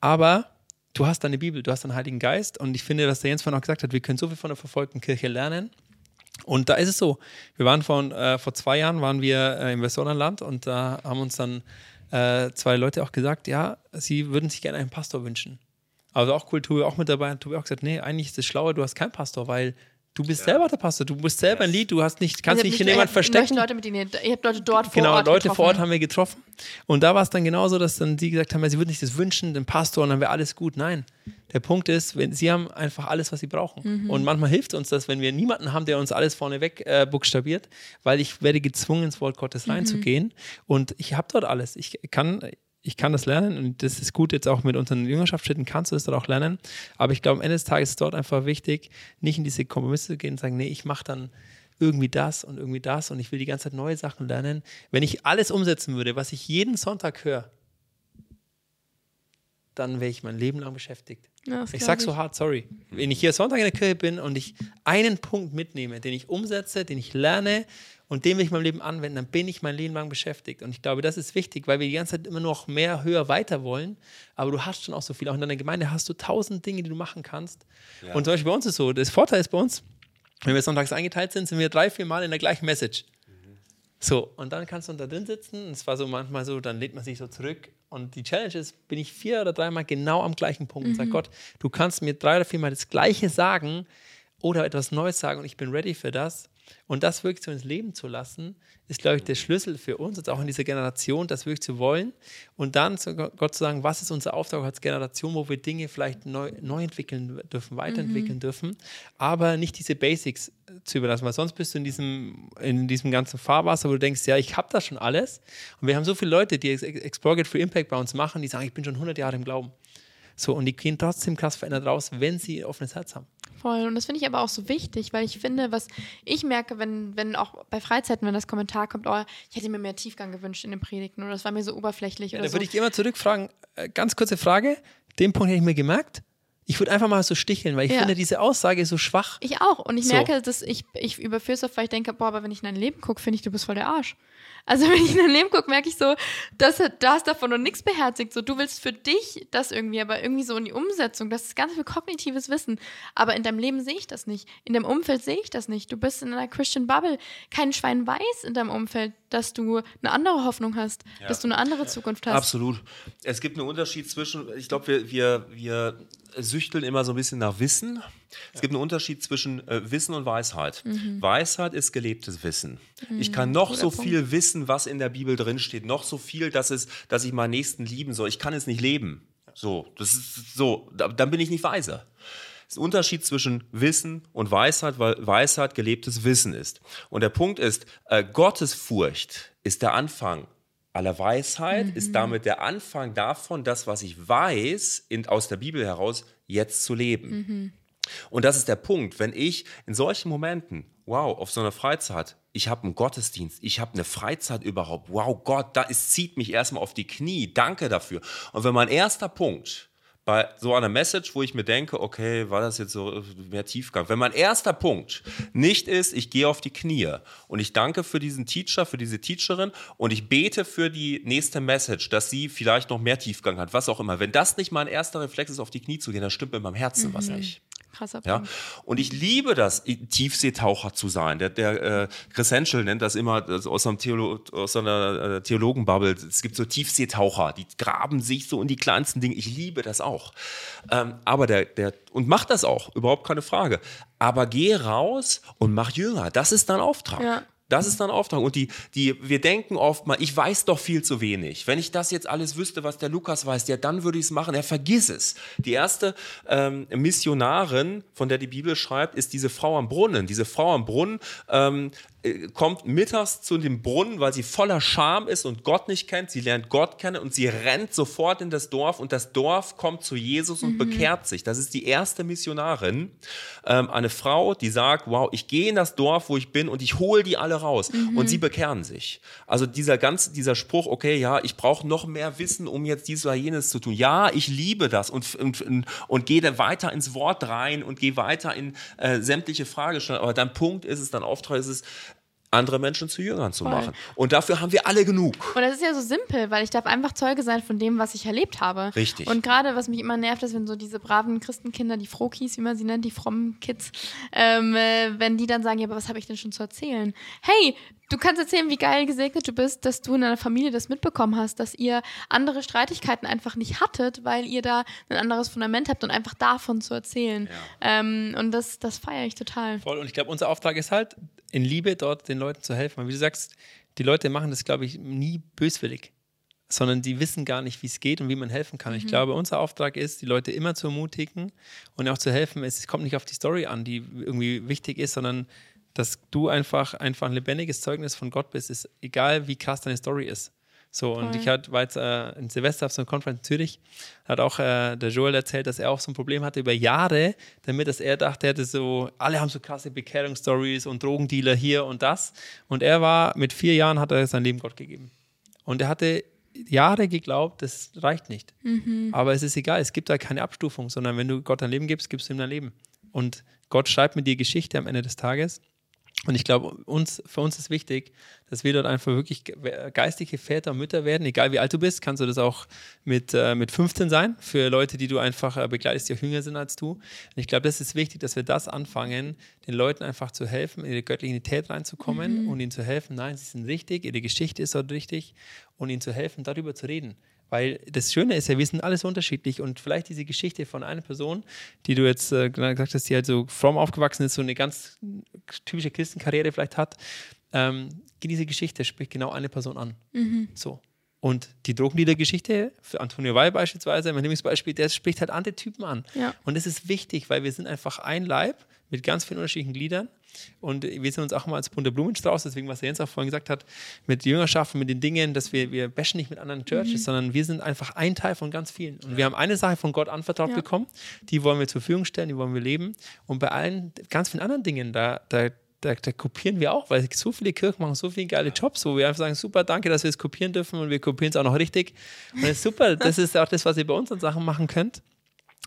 Aber du hast deine Bibel, du hast deinen Heiligen Geist und ich finde, was der Jens vorhin auch gesagt hat, wir können so viel von der verfolgten Kirche lernen. Und da ist es so. Wir waren von, äh, vor zwei Jahren waren wir äh, im Westjordanland und da haben uns dann äh, zwei Leute auch gesagt, ja, sie würden sich gerne einen Pastor wünschen. Also auch cool, Tobi auch mit dabei. Und Tobi auch gesagt, nee, eigentlich ist es schlauer, du hast keinen Pastor, weil Du bist ja. selber der Pastor, du bist selber ein Lied, du hast nicht, kannst nicht in jemand verstecken. Leute mit denen, ihr habt Leute dort vor genau, Ort Genau, Leute getroffen. vor Ort haben wir getroffen. Und da war es dann genauso, dass dann sie gesagt haben, sie würden sich das wünschen, den Pastor, und dann wäre alles gut. Nein, der Punkt ist, wenn, sie haben einfach alles, was sie brauchen. Mhm. Und manchmal hilft uns das, wenn wir niemanden haben, der uns alles vorneweg äh, buchstabiert, weil ich werde gezwungen, ins Wort Gottes mhm. reinzugehen. Und ich habe dort alles. Ich kann, ich kann das lernen und das ist gut, jetzt auch mit unseren Jüngerschaftsschritten kannst du das dort auch lernen. Aber ich glaube, am Ende des Tages ist dort einfach wichtig, nicht in diese Kompromisse zu gehen und sagen, nee, ich mache dann irgendwie das und irgendwie das und ich will die ganze Zeit neue Sachen lernen. Wenn ich alles umsetzen würde, was ich jeden Sonntag höre, dann wäre ich mein Leben lang beschäftigt. Ja, ich sage so hart, sorry. Wenn ich hier Sonntag in der Kirche bin und ich einen Punkt mitnehme, den ich umsetze, den ich lerne und den will ich in meinem Leben anwenden, dann bin ich mein Leben lang beschäftigt. Und ich glaube, das ist wichtig, weil wir die ganze Zeit immer noch mehr, höher, weiter wollen. Aber du hast schon auch so viel. Auch in deiner Gemeinde hast du tausend Dinge, die du machen kannst. Ja. Und zum Beispiel bei uns ist es so, das Vorteil ist bei uns, wenn wir sonntags eingeteilt sind, sind wir drei, vier Mal in der gleichen Message. So, und dann kannst du da drin sitzen. Und es war so manchmal so, dann lädt man sich so zurück. Und die Challenge ist, bin ich vier oder dreimal genau am gleichen Punkt mhm. und sage, Gott, du kannst mir drei oder viermal das Gleiche sagen oder etwas Neues sagen und ich bin ready für das. Und das wirklich so ins Leben zu lassen, ist, glaube ich, der Schlüssel für uns, jetzt auch in dieser Generation, das wirklich zu wollen. Und dann zu Gott zu sagen, was ist unser Auftrag als Generation, wo wir Dinge vielleicht neu, neu entwickeln dürfen, weiterentwickeln mhm. dürfen, aber nicht diese Basics zu überlassen, weil sonst bist du in diesem, in diesem ganzen Fahrwasser, wo du denkst, ja, ich habe das schon alles. Und wir haben so viele Leute, die Explore Get Free Impact bei uns machen, die sagen, ich bin schon 100 Jahre im Glauben. So, und die gehen trotzdem krass verändert raus, wenn sie ein offenes Herz haben. Voll. Und das finde ich aber auch so wichtig, weil ich finde, was ich merke, wenn, wenn auch bei Freizeiten, wenn das Kommentar kommt, oh, ich hätte mir mehr Tiefgang gewünscht in den Predigten oder das war mir so oberflächlich. Ja, da so. würde ich immer zurückfragen, äh, ganz kurze Frage, den Punkt hätte ich mir gemerkt. Ich würde einfach mal so sticheln, weil ich ja. finde diese Aussage so schwach. Ich auch. Und ich so. merke, dass ich, ich überführe es oft, weil ich denke, boah, aber wenn ich in dein Leben gucke, finde ich, du bist voll der Arsch. Also wenn ich in dein Leben gucke, merke ich so, dass du hast davon noch nichts beherzigt. So, du willst für dich das irgendwie, aber irgendwie so in die Umsetzung. Das ist ganz viel kognitives Wissen. Aber in deinem Leben sehe ich das nicht. In deinem Umfeld sehe ich das nicht. Du bist in einer Christian Bubble. Kein Schwein weiß in deinem Umfeld, dass du eine andere Hoffnung hast, ja. dass du eine andere Zukunft hast. Absolut. Es gibt einen Unterschied zwischen, ich glaube, wir, wir, wir süchteln immer so ein bisschen nach Wissen. Es gibt einen Unterschied zwischen äh, Wissen und Weisheit. Mhm. Weisheit ist gelebtes Wissen. Mhm. Ich kann noch Guter so Punkt. viel wissen, was in der Bibel drin steht, noch so viel, dass, es, dass ich meinen Nächsten lieben soll. Ich kann es nicht leben. So, das ist so, dann bin ich nicht weise. Das ist ein Unterschied zwischen Wissen und Weisheit, weil Weisheit gelebtes Wissen ist. Und der Punkt ist, äh, Gottesfurcht ist der Anfang aller Weisheit, mhm. ist damit der Anfang davon, das, was ich weiß, in, aus der Bibel heraus jetzt zu leben. Mhm. Und das ist der Punkt, wenn ich in solchen Momenten, wow, auf so einer Freizeit, ich habe einen Gottesdienst, ich habe eine Freizeit überhaupt, wow, Gott, da ist, zieht mich erstmal auf die Knie, danke dafür. Und wenn mein erster Punkt bei so einer Message, wo ich mir denke, okay, war das jetzt so mehr Tiefgang? Wenn mein erster Punkt nicht ist, ich gehe auf die Knie und ich danke für diesen Teacher, für diese Teacherin und ich bete für die nächste Message, dass sie vielleicht noch mehr Tiefgang hat, was auch immer. Wenn das nicht mein erster Reflex ist, auf die Knie zu gehen, dann stimmt in meinem Herzen mhm. was nicht. Krasser Punkt. Ja? Und ich liebe das, Tiefseetaucher zu sein. Der, der äh, Chris Henschel nennt das immer das aus, einem Theolo aus einer äh, Theologenbubble. Es gibt so Tiefseetaucher, die graben sich so in die kleinsten Dinge. Ich liebe das auch. Ähm, aber der, der, und mach das auch, überhaupt keine Frage. Aber geh raus und mach Jünger. Das ist dein Auftrag. Ja. Das ist dann Auftrag. Und die, die, wir denken oft mal, ich weiß doch viel zu wenig. Wenn ich das jetzt alles wüsste, was der Lukas weiß, ja, dann würde ich es machen. Er vergiss es. Die erste ähm, Missionarin, von der die Bibel schreibt, ist diese Frau am Brunnen. Diese Frau am Brunnen ähm, äh, kommt mittags zu dem Brunnen, weil sie voller Scham ist und Gott nicht kennt. Sie lernt Gott kennen und sie rennt sofort in das Dorf und das Dorf kommt zu Jesus und mhm. bekehrt sich. Das ist die erste Missionarin, ähm, eine Frau, die sagt, wow, ich gehe in das Dorf, wo ich bin und ich hole die alle raus mhm. und sie bekehren sich. Also dieser ganze, dieser Spruch, okay, ja, ich brauche noch mehr Wissen, um jetzt dies oder jenes zu tun. Ja, ich liebe das und, und, und, und gehe dann weiter ins Wort rein und gehe weiter in äh, sämtliche Fragestellungen. Aber dein Punkt ist es, dein Auftrag ist es, andere Menschen zu Jüngern zu Voll. machen. Und dafür haben wir alle genug. Und das ist ja so simpel, weil ich darf einfach Zeuge sein von dem, was ich erlebt habe. Richtig. Und gerade, was mich immer nervt, ist, wenn so diese braven Christenkinder, die Frohkies, wie man sie nennt, die frommen Kids, ähm, äh, wenn die dann sagen, ja, aber was habe ich denn schon zu erzählen? Hey, du kannst erzählen, wie geil gesegnet du bist, dass du in deiner Familie das mitbekommen hast, dass ihr andere Streitigkeiten einfach nicht hattet, weil ihr da ein anderes Fundament habt und einfach davon zu erzählen. Ähm, und das, das feiere ich total. Voll. Und ich glaube, unser Auftrag ist halt, in Liebe dort den Leuten zu helfen. Weil wie du sagst, die Leute machen das, glaube ich, nie böswillig, sondern die wissen gar nicht, wie es geht und wie man helfen kann. Ich glaube, unser Auftrag ist, die Leute immer zu ermutigen und auch zu helfen. Es kommt nicht auf die Story an, die irgendwie wichtig ist, sondern dass du einfach, einfach ein lebendiges Zeugnis von Gott bist, ist egal, wie krass deine Story ist. So, und Voll. ich hatte, war jetzt äh, in Silvester auf so einer Konferenz in Zürich, hat auch äh, der Joel erzählt, dass er auch so ein Problem hatte über Jahre, damit, dass er dachte, er hätte so, alle haben so krasse Bekehrungsstories und Drogendealer hier und das. Und er war, mit vier Jahren hat er sein Leben Gott gegeben. Und er hatte Jahre geglaubt, das reicht nicht. Aber es ist egal, es gibt da keine Abstufung, sondern wenn du Gott dein Leben gibst, gibst du ihm dein Leben. Und Gott schreibt mit dir Geschichte am Ende des Tages. Und ich glaube, uns, für uns ist wichtig, dass wir dort einfach wirklich ge- geistige Väter und Mütter werden. Egal wie alt du bist, kannst du das auch mit, äh, mit 15 sein, für Leute, die du einfach äh, begleitest, die auch jünger sind als du. Und ich glaube, das ist wichtig, dass wir das anfangen, den Leuten einfach zu helfen, in die göttliche Identität reinzukommen und ihnen zu helfen, nein, sie sind richtig, ihre Geschichte ist dort richtig und ihnen zu helfen, darüber zu reden. Weil das Schöne ist ja, wir sind alle so unterschiedlich und vielleicht diese Geschichte von einer Person, die du jetzt äh, gesagt hast, die halt so fromm aufgewachsen ist, so eine ganz typische Christenkarriere vielleicht hat, ähm, diese Geschichte spricht genau eine Person an. So. Und die Drogenlieder-Geschichte, für Antonio Weil beispielsweise, mein Lieblingsbeispiel, der spricht halt andere Typen an. Ja. Und das ist wichtig, weil wir sind einfach ein Leib mit ganz vielen unterschiedlichen Gliedern. Und wir sind uns auch immer als bunter Blumenstrauß, deswegen, was der Jens auch vorhin gesagt hat, mit Jüngerschaft, mit den Dingen, dass wir, wir bashen nicht mit anderen Churches, sondern wir sind einfach ein Teil von ganz vielen. Und wir haben eine Sache von Gott anvertraut Ja. bekommen, die wollen wir zur Verfügung stellen, die wollen wir leben. Und bei allen ganz vielen anderen Dingen, da, da, da, da kopieren wir auch, weil so viele Kirchen machen so viele geile Jobs, wo wir einfach sagen, super, danke, dass wir es kopieren dürfen und wir kopieren es auch noch richtig. Und das ist super, <laughs> das ist auch das, was ihr bei uns an Sachen machen könnt.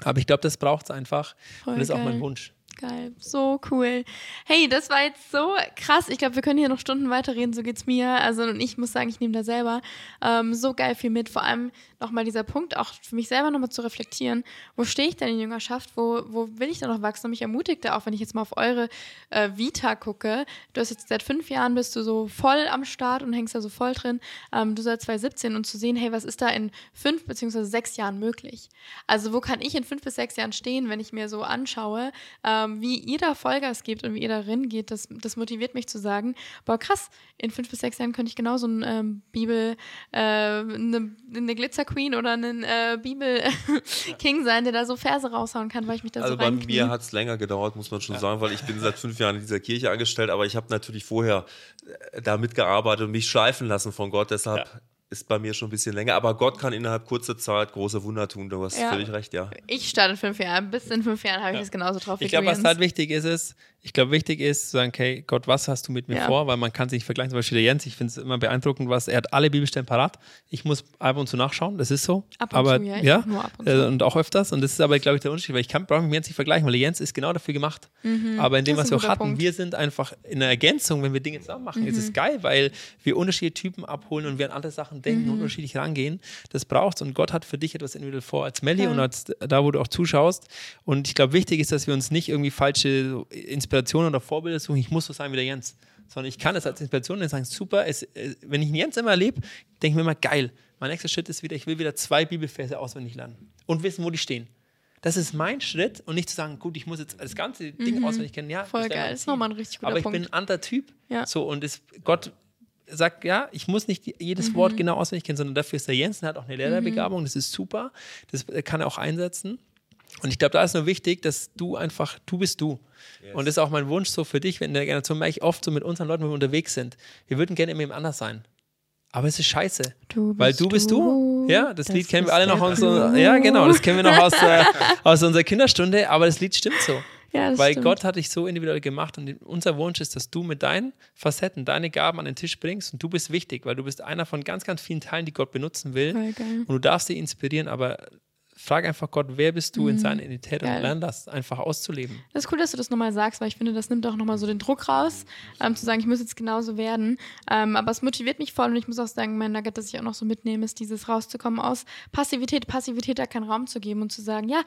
Aber ich glaube, das braucht es einfach. Voll und das ist auch mein Wunsch. Geil, so cool. Hey, das war jetzt so krass. Ich glaube, wir können hier noch Stunden weiterreden, so geht's mir. Also, und ich muss sagen, ich nehme da selber ähm, so geil viel mit. Vor allem nochmal dieser Punkt, auch für mich selber nochmal zu reflektieren. Wo stehe ich denn in Jüngerschaft? Wo, wo will ich da noch wachsen? Und mich ermutigt da auch, wenn ich jetzt mal auf eure äh, Vita gucke. Du hast jetzt seit fünf Jahren bist du so voll am Start und hängst da so voll drin. Ähm, du seit 2017 und zu sehen, hey, was ist da in fünf beziehungsweise sechs Jahren möglich? Also, wo kann ich in fünf bis sechs Jahren stehen, wenn ich mir so anschaue, ähm, wie ihr da Vollgas gebt und wie ihr darin geht, das, das motiviert mich zu sagen, boah krass, in fünf bis sechs Jahren könnte ich genauso ein ähm, Bibel, äh, eine, eine Glitzer Queen oder ein äh, Bibel <laughs> King sein, der da so Verse raushauen kann, weil ich mich da Also so bei reinknie. mir hat es länger gedauert, muss man schon sagen, weil ich bin seit fünf Jahren in dieser Kirche angestellt, aber ich habe natürlich vorher äh, da mitgearbeitet und mich schleifen lassen von Gott, deshalb Ja. Ist bei mir schon ein bisschen länger. Aber Gott kann innerhalb kurzer Zeit große Wunder tun, du hast Ja. völlig recht, ja. Ich starte in fünf Jahren. Bis in fünf Jahren habe ich das genauso drauf Ich glaube, was halt wichtig ist, ist, ich glaube, wichtig ist zu sagen, okay, Gott, was hast du mit mir Ja. vor? Weil man kann sich nicht vergleichen. Zum Beispiel der Jens, ich finde es immer beeindruckend, was er hat alle Bibelstellen parat. Ich muss ab und zu nachschauen, das ist so. Ab und aber, zu, ja, ja auch nur ab und äh, zu. und auch öfters. Und das ist aber, glaube ich, der Unterschied, weil ich kann, brauche mich mit Jens nicht vergleichen, weil der Jens ist genau dafür gemacht. Aber in dem, Mhm. Ist was wir auch hatten, Punkt. wir sind einfach in der Ergänzung, wenn wir Dinge zusammen machen, ist Mhm. es geil, weil wir unterschiedliche Typen abholen und wir an andere Sachen denken Mhm. und unterschiedlich rangehen. Das braucht's und Gott hat für dich etwas individuell vor als Melli Voll. und als da, wo du auch zuschaust. Und ich glaube, wichtig ist, dass wir uns nicht irgendwie falsche Inspirationen oder Vorbilder suchen. Ich muss so sein wie der Jens. Sondern ich kann es als Inspiration und sagen, super, es, äh, wenn ich einen Jens immer erlebe, denke ich mir immer, geil. Mein nächster Schritt ist wieder, ich will wieder zwei Bibelverse auswendig lernen und wissen, wo die stehen. Das ist mein Schritt und nicht zu sagen, gut, ich muss jetzt das ganze Ding auswendig kennen. Ja, Mhm. Voll geil. Ist nochmal ein richtig guter Aber ich Punkt. bin ein anderer Typ. Ja. So, und es, Gott sagt, ja, ich muss nicht jedes Mhm. Wort genau auswendig kennen, sondern dafür ist der Jensen, hat auch eine Lehrerbegabung, das ist super. Das kann er auch einsetzen. Und ich glaube, da ist nur wichtig, dass du einfach, du bist du. Und das ist auch mein Wunsch so für dich, wenn in der Generation merke ich oft so mit unseren Leuten, wenn wir unterwegs sind. Wir würden gerne immer anders sein. Aber es ist scheiße. Du Weil bist du bist du. du, Ja, das, das Lied kennen wir alle noch aus ja genau, das kennen wir noch aus, äh, aus unserer Kinderstunde, aber das Lied stimmt so. <laughs> Ja, Weil stimmt. Gott hat dich so individuell gemacht und unser Wunsch ist, dass du mit deinen Facetten, deine Gaben an den Tisch bringst und du bist wichtig, weil du bist einer von ganz, ganz vielen Teilen, die Gott benutzen will und du darfst sie inspirieren, aber frag einfach Gott, wer bist du in Mhm. seiner Identität Geil. und lern das einfach auszuleben. Das ist cool, dass du das nochmal sagst, weil ich finde, das nimmt auch nochmal so den Druck raus, ähm, zu sagen, ich muss jetzt genauso werden. Ähm, aber es motiviert mich voll und ich muss auch sagen, mein Nugget, das ich auch noch so mitnehme, ist dieses rauszukommen aus Passivität, Passivität da keinen Raum zu geben und zu sagen, ja,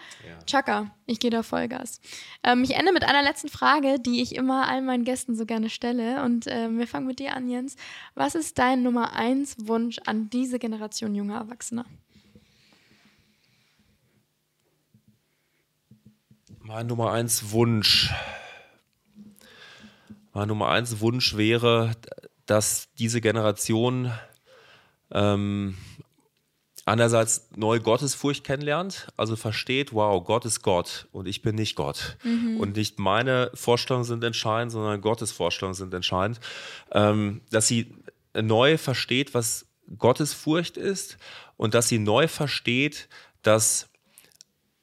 Chaka, ich gehe da Vollgas. Ähm, ich ende mit einer letzten Frage, die ich immer all meinen Gästen so gerne stelle und ähm, wir fangen mit dir an, Jens. Was ist dein Nummer eins Wunsch an diese Generation junger Erwachsener? Mein Nummer eins Wunsch. Mein Nummer eins Wunsch wäre, dass diese Generation ähm, einerseits neue Gottesfurcht kennenlernt, also versteht, wow, Gott ist Gott und ich bin nicht Gott. Und nicht meine Vorstellungen sind entscheidend, sondern Gottes Vorstellungen sind entscheidend. Ähm, dass sie neu versteht, was Gottesfurcht ist und dass sie neu versteht, dass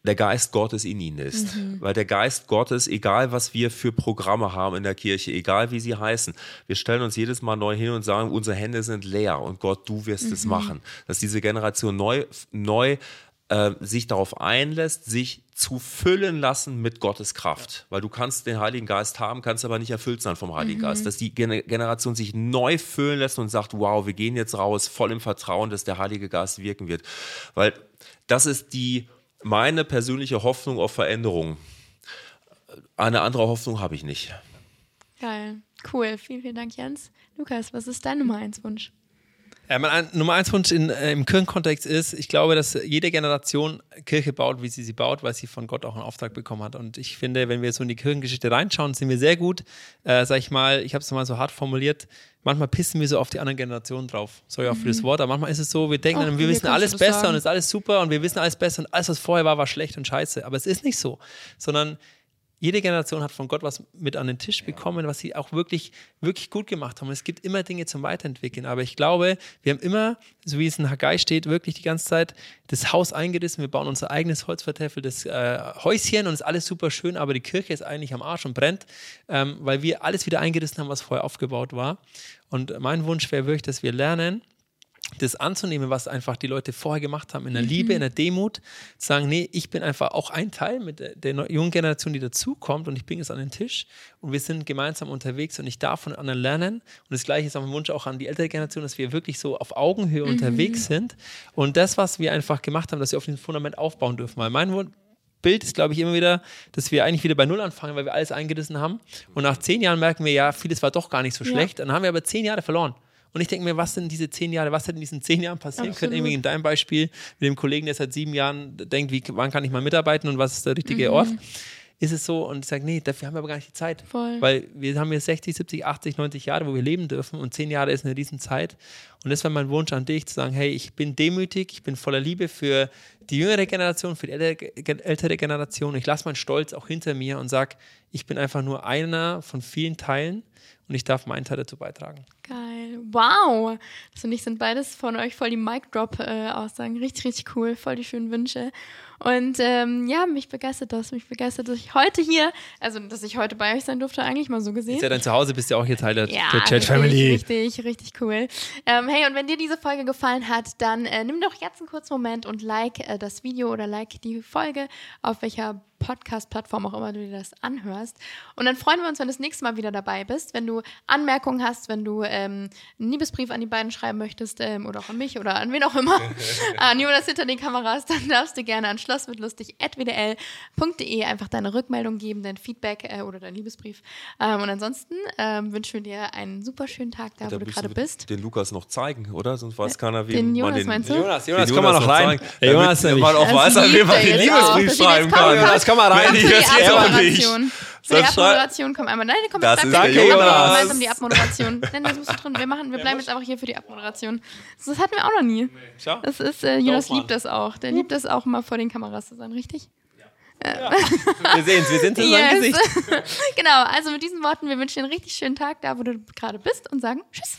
der Geist Gottes in ihnen ist. Weil der Geist Gottes, egal was wir für Programme haben in der Kirche, egal wie sie heißen, wir stellen uns jedes Mal neu hin und sagen, unsere Hände sind leer und Gott, du wirst es machen. Dass diese Generation neu, neu äh, sich darauf einlässt, sich zu füllen lassen mit Gottes Kraft. Weil du kannst den Heiligen Geist haben, kannst aber nicht erfüllt sein vom Heiligen Geist. Dass die Gen Generation sich neu füllen lässt und sagt, wow, wir gehen jetzt raus, voll im Vertrauen, dass der Heilige Geist wirken wird. Weil das ist die meine persönliche Hoffnung auf Veränderung. Eine andere Hoffnung habe ich nicht. Geil, cool, vielen, vielen Dank, Jens. Lukas, was ist dein Nummer eins Wunsch? Ja, mein ein, Nummer eins Wunsch in, äh, im Kirchenkontext ist, ich glaube, dass jede Generation Kirche baut, wie sie sie baut, weil sie von Gott auch einen Auftrag bekommen hat. Und ich finde, wenn wir so in die Kirchengeschichte reinschauen, sind wir sehr gut, äh, sag ich mal, ich habe es mal so hart formuliert, manchmal pissen wir so auf die anderen Generationen drauf. Sorry auch für das Wort, aber manchmal ist es so, wir denken, Ach, wir wissen alles besser sagen? und es ist alles super und wir wissen alles besser und alles, was vorher war, war schlecht und scheiße. Aber es ist nicht so, sondern jede Generation hat von Gott was mit an den Tisch bekommen, was sie auch wirklich, wirklich gut gemacht haben. Es gibt immer Dinge zum Weiterentwickeln. Aber ich glaube, wir haben immer, so wie es in Haggai steht, wirklich die ganze Zeit das Haus eingerissen. Wir bauen unser eigenes holzvertäfeltes äh, Häuschen und es ist alles super schön, aber die Kirche ist eigentlich am Arsch und brennt, ähm, weil wir alles wieder eingerissen haben, was vorher aufgebaut war. Und mein Wunsch wäre wirklich, dass wir lernen, das anzunehmen, was einfach die Leute vorher gemacht haben, in der Liebe, in der Demut, zu sagen, nee, ich bin einfach auch ein Teil mit der, der jungen Generation, die dazukommt und ich bringe es an den Tisch und wir sind gemeinsam unterwegs und ich darf von anderen lernen. Und das Gleiche ist auch mein Wunsch auch an die ältere Generation, dass wir wirklich so auf Augenhöhe unterwegs sind und das, was wir einfach gemacht haben, dass wir auf diesem Fundament aufbauen dürfen. Weil mein Wunsch, Bild ist, glaube ich, immer wieder, dass wir eigentlich wieder bei Null anfangen, weil wir alles eingerissen haben. Und nach zehn Jahren merken wir, ja, vieles war doch gar nicht so Ja. schlecht. Dann haben wir aber zehn Jahre verloren. Und ich denke mir, was sind diese zehn Jahre, was hätte in diesen zehn Jahren passieren können? Irgendwie in deinem Beispiel mit dem Kollegen, der seit sieben Jahren denkt, wie, wann kann ich mal mitarbeiten und was ist der richtige Mhm. Ort? Ist es so und ich sage, nee, dafür haben wir aber gar nicht die Zeit. Voll. Weil wir haben jetzt 60, 70, 80, 90 Jahre, wo wir leben dürfen und zehn Jahre ist eine Riesenzeit. Und das wäre mein Wunsch an dich, zu sagen, hey, ich bin demütig, ich bin voller Liebe für die jüngere Generation, für die ältere, ältere Generation. Ich lasse meinen Stolz auch hinter mir und sage, ich bin einfach nur einer von vielen Teilen und ich darf meinen Teil dazu beitragen. Geil. Wow. Das finde ich sind beides von euch voll die Mic-Drop-Aussagen. richtig, richtig cool. Voll die schönen Wünsche. Und ähm, ja, mich begeistert das. Mich begeistert, dass ich heute hier, also dass ich heute bei euch sein durfte, eigentlich mal so gesehen. Ist ja dein Zuhause, bist ja auch hier Teil der, Ja, der richtig, Family. Richtig, richtig cool. Ähm, hey, und wenn dir diese Folge gefallen hat, dann äh, nimm doch jetzt einen kurzen Moment und like äh, das Video oder like die Folge, auf welcher Podcast-Plattform auch immer du dir das anhörst. Und dann freuen wir uns, wenn du das nächste Mal wieder dabei bist. Wenn du Anmerkungen hast, wenn du ähm, einen Liebesbrief an die beiden schreiben möchtest ähm, oder auch an mich oder an wen auch immer, <laughs> an Jonas hinter den Kameras, dann darfst du gerne an schlossmitlustig.wdl.de einfach deine Rückmeldung geben, dein Feedback äh, oder dein Liebesbrief. Ähm, und ansonsten ähm, wünschen wir dir einen super schönen Tag da, Da wo du gerade bist. Den Lukas noch zeigen, oder? Sonst weiß keiner, wie Den man Jonas den. meinst du? Jonas, den Jonas, komm mal noch rein. zeigen, Der Jonas damit nämlich. man auch Das weiß, an liebt <laughs> wen auch. Komm mal rein. Ich Für die jetzt ehrlich. Abmoderation. Für die Abmoderation komm einmal. Nein, komm, Das jetzt ist der gemeinsam die Abmoderation. <laughs> Nein, das musst du drin. Wir, machen, wir bleiben jetzt einfach hier für die Abmoderation. Das hatten wir auch noch nie. Das ist, äh, Jonas liebt das auch. Der liebt das auch mal vor den Kameras zu sein, richtig? Wir sehen es, wir sind in seinem Yes. Gesicht. <laughs> genau, also mit diesen Worten, wir wünschen dir einen richtig schönen Tag da, wo du gerade bist und sagen Tschüss.